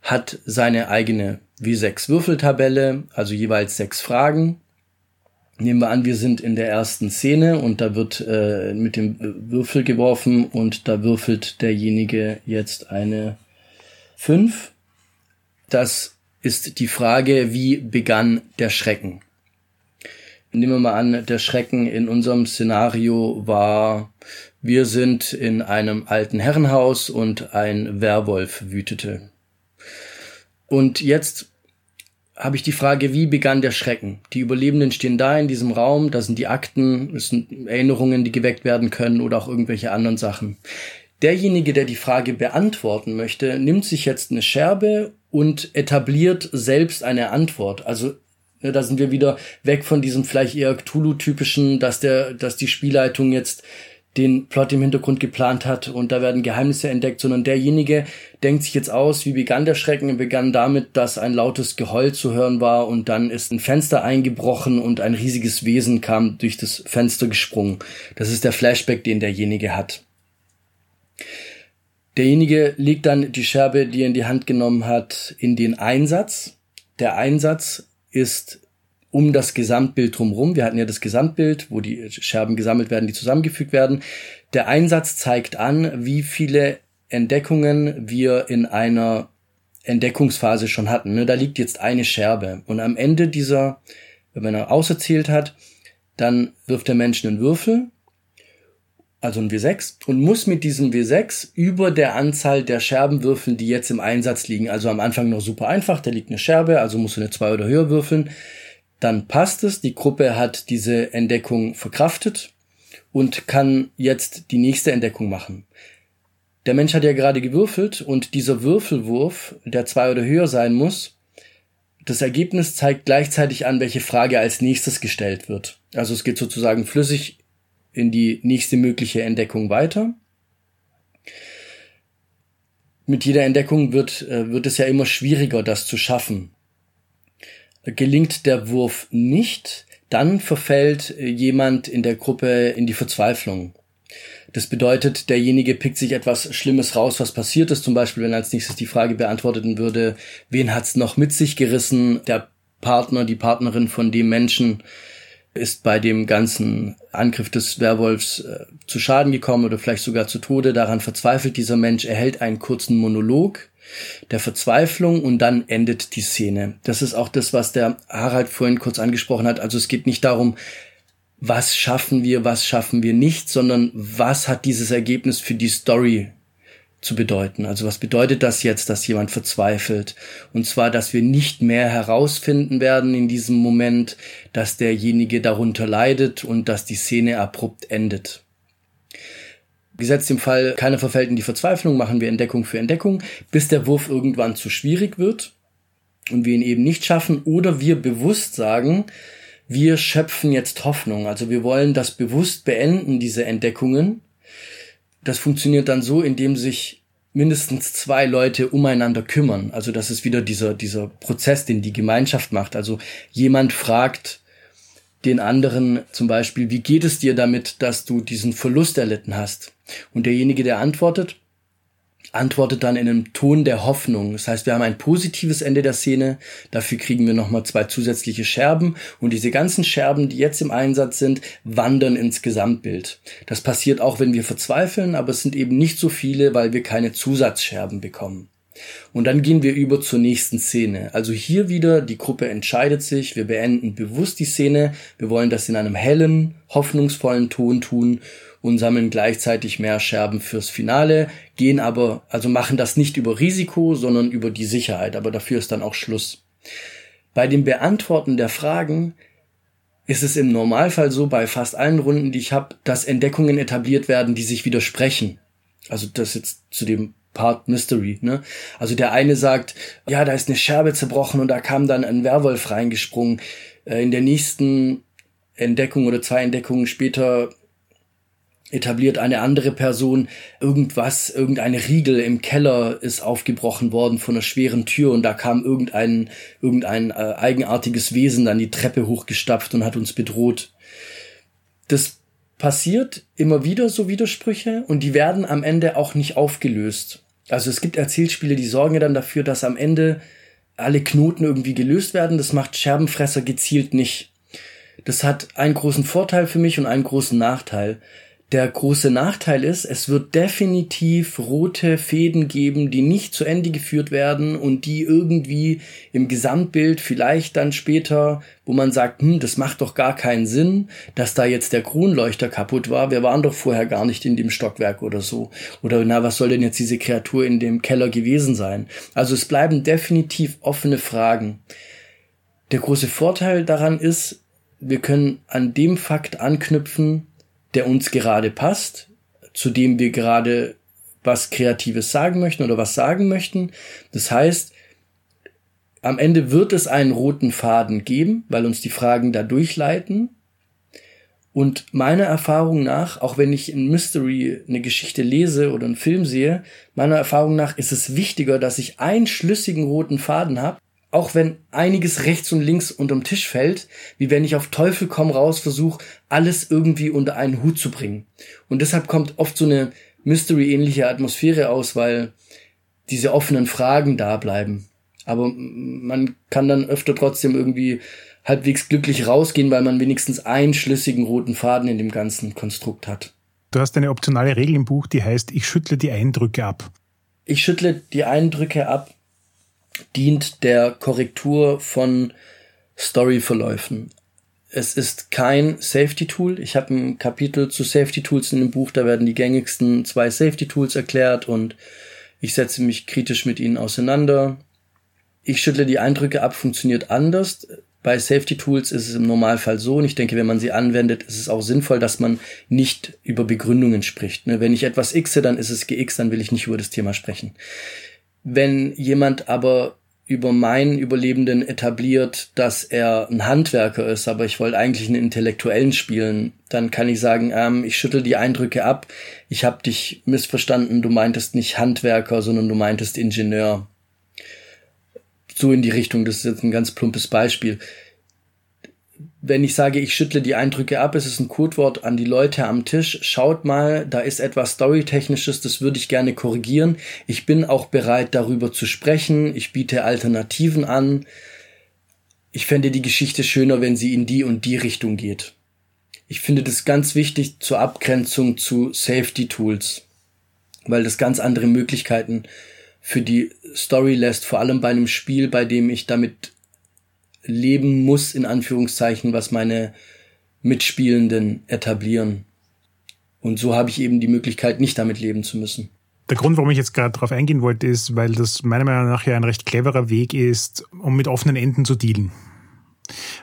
hat seine eigene W6 Würfeltabelle, also jeweils sechs Fragen. Nehmen wir an, wir sind in der ersten Szene und da wird äh, mit dem Würfel geworfen und da würfelt derjenige jetzt eine 5. Das ist die Frage, wie begann der Schrecken? Nehmen wir mal an, der Schrecken in unserem Szenario war, wir sind in einem alten Herrenhaus und ein Werwolf wütete. Und jetzt habe ich die Frage, wie begann der Schrecken? Die Überlebenden stehen da in diesem Raum, da sind die Akten, es sind Erinnerungen, die geweckt werden können oder auch irgendwelche anderen Sachen. Derjenige, der die Frage beantworten möchte, nimmt sich jetzt eine Scherbe und etabliert selbst eine Antwort. Also ne, da sind wir wieder weg von diesem vielleicht eher Cthulhu-typischen, dass der, dass die Spielleitung jetzt den Plot im Hintergrund geplant hat und da werden Geheimnisse entdeckt, sondern derjenige denkt sich jetzt aus, wie begann der Schrecken? Er begann damit, dass ein lautes Geheul zu hören war und dann ist ein Fenster eingebrochen und ein riesiges Wesen kam durch das Fenster gesprungen. Das ist der Flashback, den derjenige hat. Derjenige legt dann die Scherbe, die er in die Hand genommen hat, in den Einsatz. Der Einsatz ist um das Gesamtbild drumherum. Wir hatten ja das Gesamtbild, wo die Scherben gesammelt werden, die zusammengefügt werden. Der Einsatz zeigt an, wie viele Entdeckungen wir in einer Entdeckungsphase schon hatten. Ne, da liegt jetzt eine Scherbe. Und am Ende dieser, wenn er auserzählt hat, dann wirft der Mensch einen Würfel, also ein W6, und muss mit diesem W6 über der Anzahl der Scherben würfeln, die jetzt im Einsatz liegen. Also am Anfang noch super einfach, da liegt eine Scherbe, also muss er eine 2 oder höher würfeln dann passt es. Die Gruppe hat diese Entdeckung verkraftet und kann jetzt die nächste Entdeckung machen. Der Mensch hat ja gerade gewürfelt und dieser Würfelwurf, der zwei oder höher sein muss, das Ergebnis zeigt gleichzeitig an, welche Frage als nächstes gestellt wird. Also es geht sozusagen flüssig in die nächste mögliche Entdeckung weiter. Mit jeder Entdeckung wird, äh, wird es ja immer schwieriger, das zu schaffen. Gelingt der Wurf nicht, dann verfällt äh, jemand in der Gruppe in die Verzweiflung. Das bedeutet, derjenige pickt sich etwas Schlimmes raus, was passiert ist. Zum Beispiel, wenn als nächstes die Frage beantwortet würde, wen hat's noch mit sich gerissen? Der Partner, die Partnerin von dem Menschen ist bei dem ganzen Angriff des Werwolfs äh, zu Schaden gekommen oder vielleicht sogar zu Tode. Daran verzweifelt dieser Mensch. Er hält einen kurzen Monolog der Verzweiflung und dann endet die Szene. Das ist auch das, was der Harald vorhin kurz angesprochen hat. Also es geht nicht darum, was schaffen wir, was schaffen wir nicht, sondern was hat dieses Ergebnis für die Story zu bedeuten. Also was bedeutet das jetzt, dass jemand verzweifelt? Und zwar, dass wir nicht mehr herausfinden werden in diesem Moment, dass derjenige darunter leidet und dass die Szene abrupt endet. Gesetzt im Fall, keiner verfällt in die Verzweiflung, machen wir Entdeckung für Entdeckung, bis der Wurf irgendwann zu schwierig wird und wir ihn eben nicht schaffen oder wir bewusst sagen, wir schöpfen jetzt Hoffnung. Also wir wollen das bewusst beenden, diese Entdeckungen. Das funktioniert dann so, indem sich mindestens zwei Leute umeinander kümmern. Also das ist wieder dieser, dieser Prozess, den die Gemeinschaft macht. Also jemand fragt den anderen zum Beispiel, wie geht es dir damit, dass du diesen Verlust erlitten hast? Und derjenige, der antwortet, antwortet dann in einem Ton der Hoffnung. Das heißt, wir haben ein positives Ende der Szene. Dafür kriegen wir nochmal zwei zusätzliche Scherben. Und diese ganzen Scherben, die jetzt im Einsatz sind, wandern ins Gesamtbild. Das passiert auch, wenn wir verzweifeln, aber es sind eben nicht so viele, weil wir keine Zusatzscherben bekommen. Und dann gehen wir über zur nächsten Szene. Also hier wieder, die Gruppe entscheidet sich, wir beenden bewusst die Szene, wir wollen das in einem hellen, hoffnungsvollen Ton tun und sammeln gleichzeitig mehr Scherben fürs Finale, gehen aber, also machen das nicht über Risiko, sondern über die Sicherheit, aber dafür ist dann auch Schluss. Bei dem Beantworten der Fragen ist es im Normalfall so bei fast allen Runden, die ich habe, dass Entdeckungen etabliert werden, die sich widersprechen. Also das jetzt zu dem Part Mystery, ne? Also der eine sagt, ja, da ist eine Scherbe zerbrochen und da kam dann ein Werwolf reingesprungen. Äh, in der nächsten Entdeckung oder zwei Entdeckungen später etabliert eine andere Person irgendwas, irgendeine Riegel im Keller ist aufgebrochen worden von einer schweren Tür und da kam irgendein, irgendein äh, eigenartiges Wesen dann die Treppe hochgestapft und hat uns bedroht. Das passiert immer wieder so Widersprüche und die werden am Ende auch nicht aufgelöst. Also es gibt Erzählspiele, die sorgen ja dann dafür, dass am Ende alle Knoten irgendwie gelöst werden. Das macht Scherbenfresser gezielt nicht. Das hat einen großen Vorteil für mich und einen großen Nachteil. Der große Nachteil ist, es wird definitiv rote Fäden geben, die nicht zu Ende geführt werden und die irgendwie im Gesamtbild vielleicht dann später, wo man sagt, hm, das macht doch gar keinen Sinn, dass da jetzt der Kronleuchter kaputt war. Wir waren doch vorher gar nicht in dem Stockwerk oder so. Oder na, was soll denn jetzt diese Kreatur in dem Keller gewesen sein? Also es bleiben definitiv offene Fragen. Der große Vorteil daran ist, wir können an dem Fakt anknüpfen, der uns gerade passt, zu dem wir gerade was Kreatives sagen möchten oder was sagen möchten. Das heißt, am Ende wird es einen roten Faden geben, weil uns die Fragen da durchleiten. Und meiner Erfahrung nach, auch wenn ich in Mystery eine Geschichte lese oder einen Film sehe, meiner Erfahrung nach ist es wichtiger, dass ich einen schlüssigen roten Faden habe, auch wenn einiges rechts und links unterm Tisch fällt, wie wenn ich auf Teufel komm raus versuche, alles irgendwie unter einen Hut zu bringen. Und deshalb kommt oft so eine Mystery-ähnliche Atmosphäre aus, weil diese offenen Fragen da bleiben. Aber man kann dann öfter trotzdem irgendwie halbwegs glücklich rausgehen, weil man wenigstens einen schlüssigen roten Faden in dem ganzen Konstrukt hat. Du hast eine optionale Regel im Buch, die heißt, ich schüttle die Eindrücke ab. Ich schüttle die Eindrücke ab, dient der Korrektur von Storyverläufen. Es ist kein Safety-Tool. Ich habe ein Kapitel zu Safety-Tools in dem Buch, da werden die gängigsten zwei Safety-Tools erklärt und ich setze mich kritisch mit ihnen auseinander. Ich schüttle die Eindrücke ab, funktioniert anders. Bei Safety Tools ist es im Normalfall so, und ich denke, wenn man sie anwendet, ist es auch sinnvoll, dass man nicht über Begründungen spricht. Ne? Wenn ich etwas xe, dann ist es gx, dann will ich nicht über das Thema sprechen. Wenn jemand aber über meinen Überlebenden etabliert, dass er ein Handwerker ist, aber ich wollte eigentlich einen Intellektuellen spielen, dann kann ich sagen, ähm, ich schüttel die Eindrücke ab, ich habe dich missverstanden, du meintest nicht Handwerker, sondern du meintest Ingenieur. So in die Richtung, das ist jetzt ein ganz plumpes Beispiel wenn ich sage, ich schüttle die Eindrücke ab, ist es ein Codewort an die Leute am Tisch. Schaut mal, da ist etwas Storytechnisches, das würde ich gerne korrigieren. Ich bin auch bereit, darüber zu sprechen. Ich biete Alternativen an. Ich fände die Geschichte schöner, wenn sie in die und die Richtung geht. Ich finde das ganz wichtig zur Abgrenzung zu Safety Tools, weil das ganz andere Möglichkeiten für die Story lässt, vor allem bei einem Spiel, bei dem ich damit leben muss, in Anführungszeichen, was meine Mitspielenden etablieren. Und so habe ich eben die Möglichkeit, nicht damit leben zu müssen. Der Grund, warum ich jetzt gerade darauf eingehen wollte, ist, weil das meiner Meinung nach ja ein recht cleverer Weg ist, um mit offenen Enden zu dealen.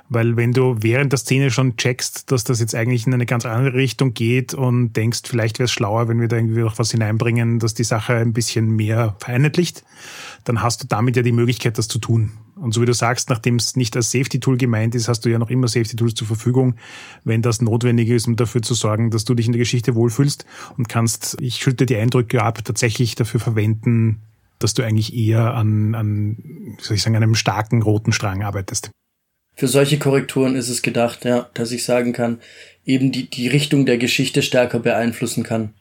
Weil wenn du während der Szene schon checkst, dass das jetzt eigentlich in eine ganz andere Richtung geht und denkst, vielleicht wäre es schlauer, wenn wir da irgendwie noch was hineinbringen, dass die Sache ein bisschen mehr vereinheitlicht, dann hast du damit ja die Möglichkeit, das zu tun. Und so wie du sagst, nachdem es nicht als Safety-Tool gemeint ist, hast du ja noch immer Safety-Tools zur Verfügung, wenn das notwendig ist, um dafür zu sorgen, dass du dich in der Geschichte wohlfühlst und kannst, ich schütte die Eindrücke ab, tatsächlich dafür verwenden, dass du eigentlich eher an, an soll ich sagen, einem starken roten Strang arbeitest. Für solche Korrekturen ist es gedacht, ja, dass ich sagen kann, eben die, die Richtung der Geschichte stärker beeinflussen kann.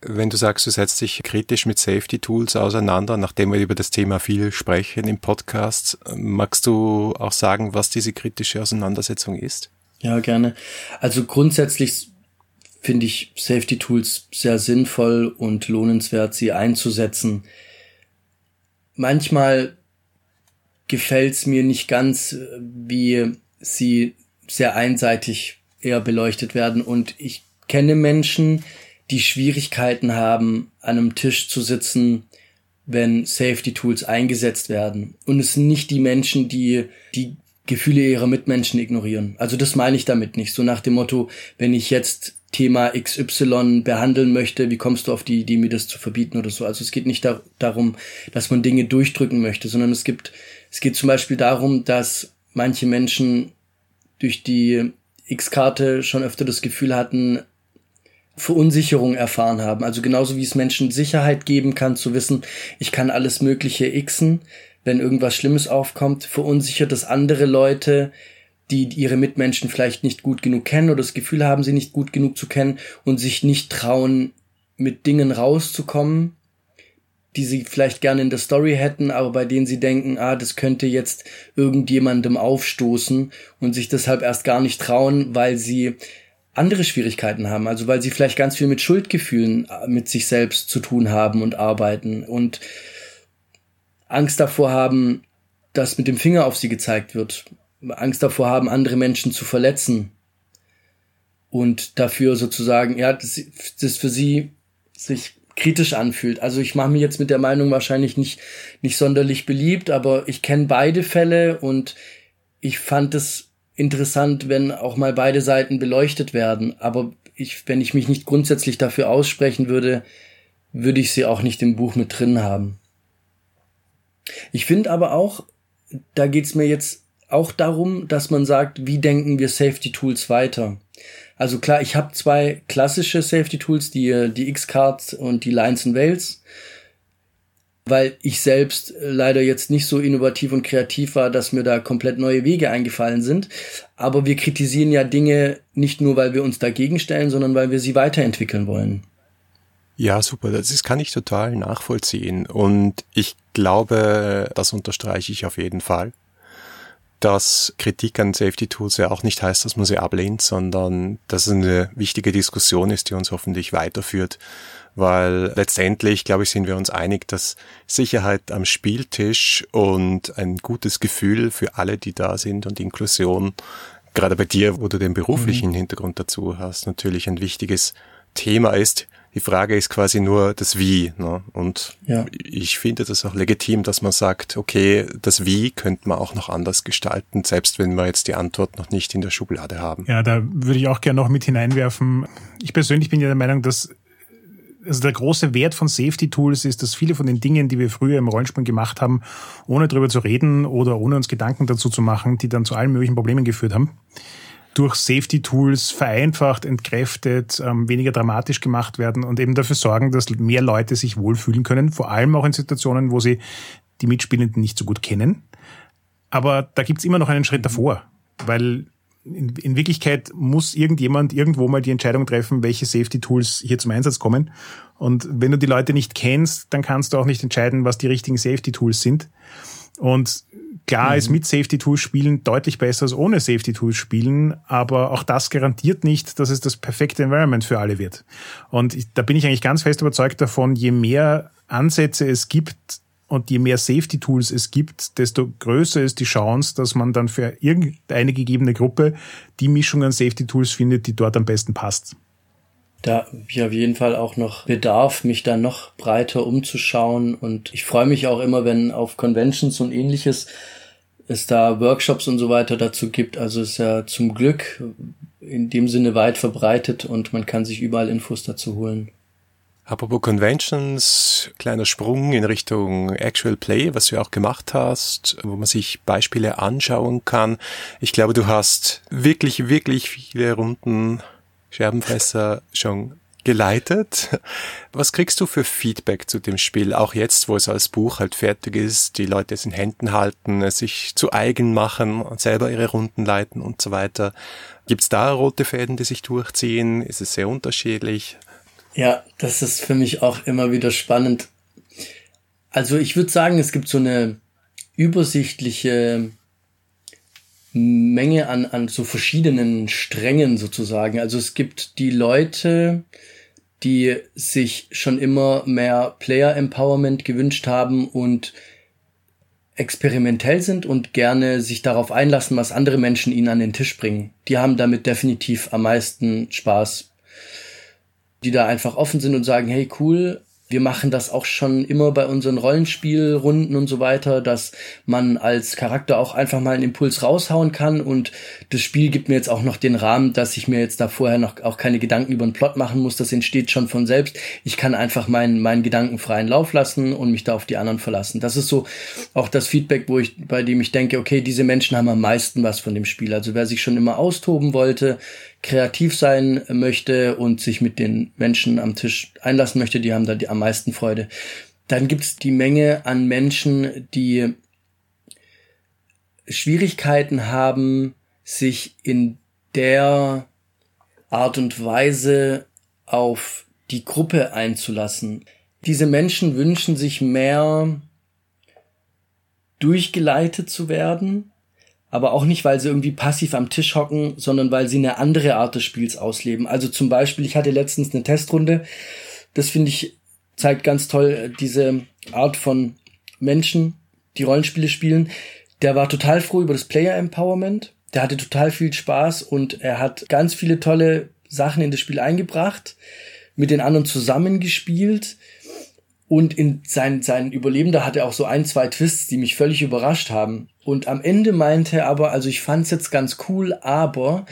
Wenn du sagst, du setzt dich kritisch mit Safety Tools auseinander, nachdem wir über das Thema viel sprechen im Podcast, magst du auch sagen, was diese kritische Auseinandersetzung ist? Ja, gerne. Also grundsätzlich finde ich Safety Tools sehr sinnvoll und lohnenswert, sie einzusetzen. Manchmal gefällt es mir nicht ganz, wie sie sehr einseitig eher beleuchtet werden. Und ich kenne Menschen, die Schwierigkeiten haben, an einem Tisch zu sitzen, wenn Safety Tools eingesetzt werden. Und es sind nicht die Menschen, die die Gefühle ihrer Mitmenschen ignorieren. Also das meine ich damit nicht. So nach dem Motto, wenn ich jetzt Thema XY behandeln möchte, wie kommst du auf die Idee, mir das zu verbieten oder so. Also es geht nicht da darum, dass man Dinge durchdrücken möchte, sondern es gibt es geht zum Beispiel darum, dass manche Menschen durch die X-Karte schon öfter das Gefühl hatten, Verunsicherung erfahren haben. Also genauso wie es Menschen Sicherheit geben kann, zu wissen, ich kann alles Mögliche xen, wenn irgendwas Schlimmes aufkommt, verunsichert es andere Leute, die ihre Mitmenschen vielleicht nicht gut genug kennen oder das Gefühl haben, sie nicht gut genug zu kennen und sich nicht trauen, mit Dingen rauszukommen, die sie vielleicht gerne in der Story hätten, aber bei denen sie denken, ah, das könnte jetzt irgendjemandem aufstoßen und sich deshalb erst gar nicht trauen, weil sie andere Schwierigkeiten haben, also weil sie vielleicht ganz viel mit Schuldgefühlen äh, mit sich selbst zu tun haben und arbeiten und Angst davor haben, dass mit dem Finger auf sie gezeigt wird, Angst davor haben, andere Menschen zu verletzen und dafür sozusagen, ja, das, das für sie sich kritisch anfühlt. Also ich mache mir jetzt mit der Meinung wahrscheinlich nicht, nicht sonderlich beliebt, aber ich kenne beide Fälle und ich fand es interessant, wenn auch mal beide Seiten beleuchtet werden. Aber ich, wenn ich mich nicht grundsätzlich dafür aussprechen würde, würde ich sie auch nicht im Buch mit drin haben. Ich finde aber auch, da geht's mir jetzt auch darum, dass man sagt, wie denken wir Safety Tools weiter? Also klar, ich habe zwei klassische Safety Tools, die, die X-Cards und die Lines and Wales, weil ich selbst leider jetzt nicht so innovativ und kreativ war, dass mir da komplett neue Wege eingefallen sind. Aber wir kritisieren ja Dinge nicht nur, weil wir uns dagegen stellen, sondern weil wir sie weiterentwickeln wollen. Ja, super. Das kann ich total nachvollziehen. Und ich glaube, das unterstreiche ich auf jeden Fall dass Kritik an Safety Tools ja auch nicht heißt, dass man sie ablehnt, sondern dass es eine wichtige Diskussion ist, die uns hoffentlich weiterführt. Weil letztendlich, glaube ich, sind wir uns einig, dass Sicherheit am Spieltisch und ein gutes Gefühl für alle, die da sind und Inklusion, gerade bei dir, wo du den beruflichen mhm. Hintergrund dazu hast, natürlich ein wichtiges Thema ist, die Frage ist quasi nur das Wie. Ne? Und ja. ich finde das auch legitim, dass man sagt, okay, das Wie könnte man auch noch anders gestalten, selbst wenn wir jetzt die Antwort noch nicht in der Schublade haben. Ja, da würde ich auch gerne noch mit hineinwerfen. Ich persönlich bin ja der Meinung, dass also der große Wert von Safety Tools ist, dass viele von den Dingen, die wir früher im Rollenspiel gemacht haben, ohne darüber zu reden oder ohne uns Gedanken dazu zu machen, die dann zu allen möglichen Problemen geführt haben, durch Safety-Tools vereinfacht, entkräftet, ähm, weniger dramatisch gemacht werden und eben dafür sorgen, dass mehr Leute sich wohlfühlen können, vor allem auch in Situationen, wo sie die Mitspielenden nicht so gut kennen. Aber da gibt's immer noch einen Schritt davor, weil in, in Wirklichkeit muss irgendjemand irgendwo mal die Entscheidung treffen, welche Safety-Tools hier zum Einsatz kommen. Und wenn du die Leute nicht kennst, dann kannst du auch nicht entscheiden, was die richtigen Safety-Tools sind. Und Klar mhm. ist mit Safety Tools spielen deutlich besser als ohne Safety Tools spielen, aber auch das garantiert nicht, dass es das perfekte Environment für alle wird. Und ich, da bin ich eigentlich ganz fest überzeugt davon, je mehr Ansätze es gibt und je mehr Safety Tools es gibt, desto größer ist die Chance, dass man dann für irgendeine gegebene Gruppe die Mischung an Safety Tools findet, die dort am besten passt. Da habe ich auf jeden Fall auch noch Bedarf, mich da noch breiter umzuschauen. Und ich freue mich auch immer, wenn auf Conventions und ähnliches es da Workshops und so weiter dazu gibt. Also ist ja zum Glück in dem Sinne weit verbreitet und man kann sich überall Infos dazu holen. Apropos Conventions, kleiner Sprung in Richtung Actual Play, was du auch gemacht hast, wo man sich Beispiele anschauen kann. Ich glaube, du hast wirklich, wirklich viele Runden Scherbenfresser schon geleitet. Was kriegst du für Feedback zu dem Spiel? Auch jetzt, wo es als Buch halt fertig ist, die Leute es in Händen halten, es sich zu eigen machen und selber ihre Runden leiten und so weiter. Gibt es da rote Fäden, die sich durchziehen? Ist es sehr unterschiedlich? Ja, das ist für mich auch immer wieder spannend. Also ich würde sagen, es gibt so eine übersichtliche Menge an, an so verschiedenen Strängen sozusagen. Also es gibt die Leute, die sich schon immer mehr Player Empowerment gewünscht haben und experimentell sind und gerne sich darauf einlassen, was andere Menschen ihnen an den Tisch bringen. Die haben damit definitiv am meisten Spaß. Die da einfach offen sind und sagen, hey cool, wir machen das auch schon immer bei unseren Rollenspielrunden und so weiter, dass man als Charakter auch einfach mal einen Impuls raushauen kann und das Spiel gibt mir jetzt auch noch den Rahmen, dass ich mir jetzt da vorher noch auch keine Gedanken über den Plot machen muss. Das entsteht schon von selbst. Ich kann einfach meinen, meinen Gedanken freien Lauf lassen und mich da auf die anderen verlassen. Das ist so auch das Feedback, wo ich, bei dem ich denke, okay, diese Menschen haben am meisten was von dem Spiel. Also wer sich schon immer austoben wollte, kreativ sein möchte und sich mit den Menschen am Tisch einlassen möchte, die haben da die am meisten Freude. Dann gibt's die Menge an Menschen, die Schwierigkeiten haben, sich in der Art und Weise auf die Gruppe einzulassen. Diese Menschen wünschen sich mehr durchgeleitet zu werden, aber auch nicht, weil sie irgendwie passiv am Tisch hocken, sondern weil sie eine andere Art des Spiels ausleben. Also zum Beispiel, ich hatte letztens eine Testrunde, das finde ich, zeigt ganz toll äh, diese Art von Menschen, die Rollenspiele spielen. Der war total froh über das Player Empowerment, der hatte total viel Spaß und er hat ganz viele tolle Sachen in das Spiel eingebracht, mit den anderen zusammengespielt und in sein, sein Überlebender hatte auch so ein, zwei Twists, die mich völlig überrascht haben. Und am Ende meinte er aber, also ich fand's jetzt ganz cool, aber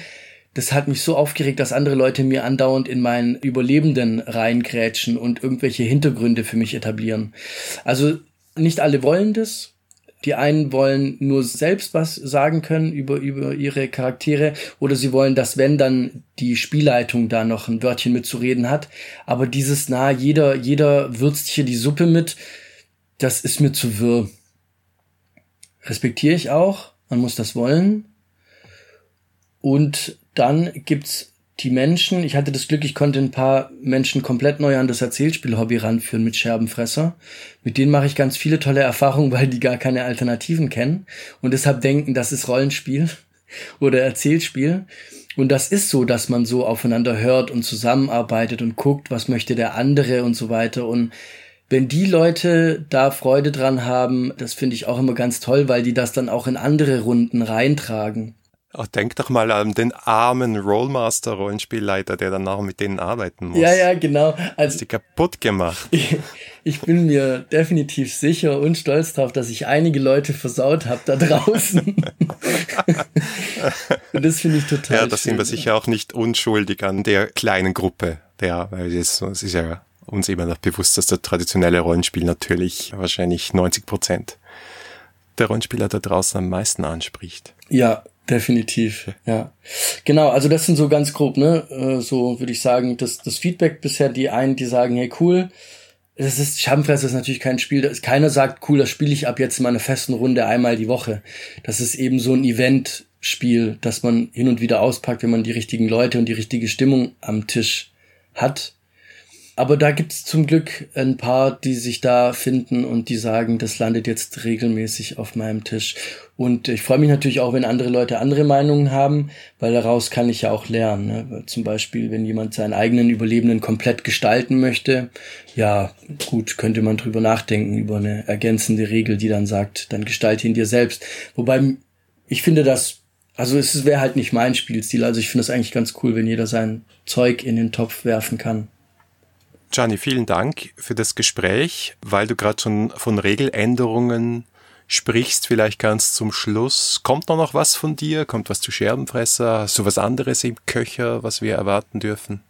das hat mich so aufgeregt, dass andere Leute mir andauernd in meinen Überlebenden reingrätschen und irgendwelche Hintergründe für mich etablieren. Also nicht alle wollen das, die einen wollen nur selbst was sagen können über, über ihre Charaktere oder sie wollen, dass wenn dann die Spielleitung da noch ein Wörtchen mitzureden hat. Aber dieses, na, jeder, jeder würzt hier die Suppe mit, das ist mir zu wirr. Respektiere ich auch. Man muss das wollen. Und dann gibt's die Menschen, ich hatte das Glück, ich konnte ein paar Menschen komplett neu an das Erzählspiel-Hobby ranführen mit Scherbenfresser. Mit denen mache ich ganz viele tolle Erfahrungen, [LAUGHS] weil die gar keine Alternativen kennen und deshalb denken, das ist Rollenspiel [LAUGHS] oder Erzählspiel. Und das ist so, dass man so aufeinander hört und zusammenarbeitet und guckt, was möchte der andere und so weiter. Und wenn die Leute da Freude dran haben, das finde ich auch immer ganz toll, weil die das dann auch in andere Runden reintragen. Ach, denk doch mal an den armen Rollmaster-Rollenspielleiter, der danach mit denen arbeiten muss. Ja, ja, genau. Also, die kaputt gemacht. [LAUGHS] Ich, ich bin mir definitiv sicher und stolz darauf, dass ich einige Leute versaut habe da draußen. [LAUGHS] und das finde ich total Ja, da sind wir sicher auch nicht unschuldig an der kleinen Gruppe. Ja, weil es, es ist ja uns immer noch bewusst, dass der traditionelle Rollenspiel natürlich wahrscheinlich 90 Prozent der Rollenspieler da draußen am meisten anspricht. Ja, Definitiv, ja. Genau, also das sind so ganz grob, ne? Äh, so würde ich sagen, das, das Feedback bisher, die einen, die sagen, hey, cool, das ist, Schamfresse ist natürlich kein Spiel, das, keiner sagt, cool, das spiele ich ab jetzt in meiner festen Runde einmal die Woche. Das ist eben so ein Event-Spiel, das man hin und wieder auspackt, wenn man die richtigen Leute und die richtige Stimmung am Tisch hat. Aber da gibt's zum Glück ein paar, die sich da finden und die sagen, das landet jetzt regelmäßig auf meinem Tisch. Und ich freue mich natürlich auch, wenn andere Leute andere Meinungen haben, weil daraus kann ich ja auch lernen. Ne? Zum Beispiel, wenn jemand seinen eigenen Überlebenden komplett gestalten möchte, ja, gut, könnte man drüber nachdenken, über eine ergänzende Regel, die dann sagt, dann gestalte ihn dir selbst. Wobei ich finde das, also es wäre halt nicht mein Spielstil. Also ich finde es eigentlich ganz cool, wenn jeder sein Zeug in den Topf werfen kann. Gianni, vielen Dank für das Gespräch, weil du gerade schon von Regeländerungen sprichst, vielleicht ganz zum Schluss. Kommt noch was von dir? Kommt was zu Scherbenfresser? Hast du was anderes im Köcher, was wir erwarten dürfen?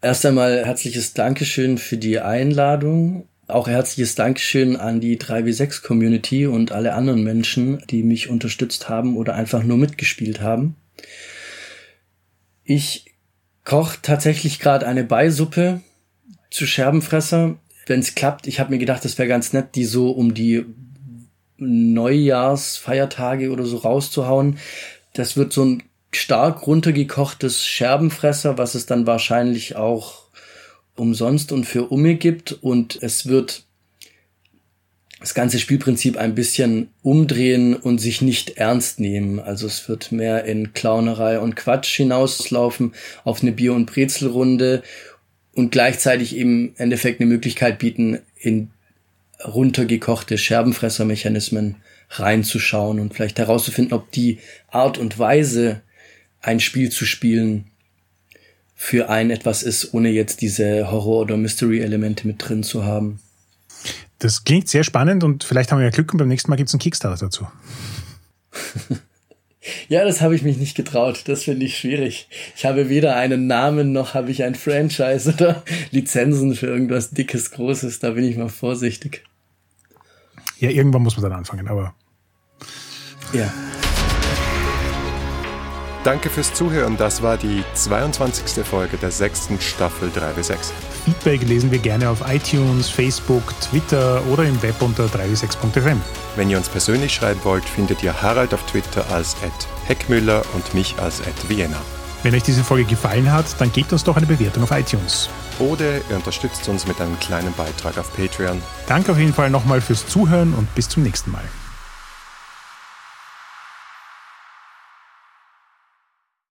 Erst einmal herzliches Dankeschön für die Einladung. Auch herzliches Dankeschön an die 3W6 Community und alle anderen Menschen, die mich unterstützt haben oder einfach nur mitgespielt haben. Ich koche tatsächlich gerade eine Beisuppe zu Scherbenfresser. Wenn es klappt, ich habe mir gedacht, das wäre ganz nett, die so um die Neujahrsfeiertage oder so rauszuhauen. Das wird so ein stark runtergekochtes Scherbenfresser, was es dann wahrscheinlich auch umsonst und für Umme gibt. Und es wird das ganze Spielprinzip ein bisschen umdrehen und sich nicht ernst nehmen. Also es wird mehr in Clownerei und Quatsch hinauslaufen auf eine Bier- und Brezelrunde und gleichzeitig eben im Endeffekt eine Möglichkeit bieten, in runtergekochte Scherbenfressermechanismen reinzuschauen und vielleicht herauszufinden, ob die Art und Weise, ein Spiel zu spielen, für einen etwas ist, ohne jetzt diese Horror- oder Mystery-Elemente mit drin zu haben. Das klingt sehr spannend und vielleicht haben wir ja Glück und beim nächsten Mal gibt es einen Kickstarter dazu. [LAUGHS] ja, das habe ich mich nicht getraut. Das finde ich schwierig. Ich habe weder einen Namen noch habe ich ein Franchise oder Lizenzen für irgendwas Dickes, Großes. Da bin ich mal vorsichtig. Ja, irgendwann muss man dann anfangen, aber. Ja. Danke fürs Zuhören. Das war die 22. Folge der sechsten Staffel 3W6. Feedback lesen wir gerne auf iTunes, Facebook, Twitter oder im Web unter 3w6.fm. Wenn ihr uns persönlich schreiben wollt, findet ihr Harald auf Twitter als Heckmüller und mich als Vienna. Wenn euch diese Folge gefallen hat, dann gebt uns doch eine Bewertung auf iTunes. Oder ihr unterstützt uns mit einem kleinen Beitrag auf Patreon. Danke auf jeden Fall nochmal fürs Zuhören und bis zum nächsten Mal.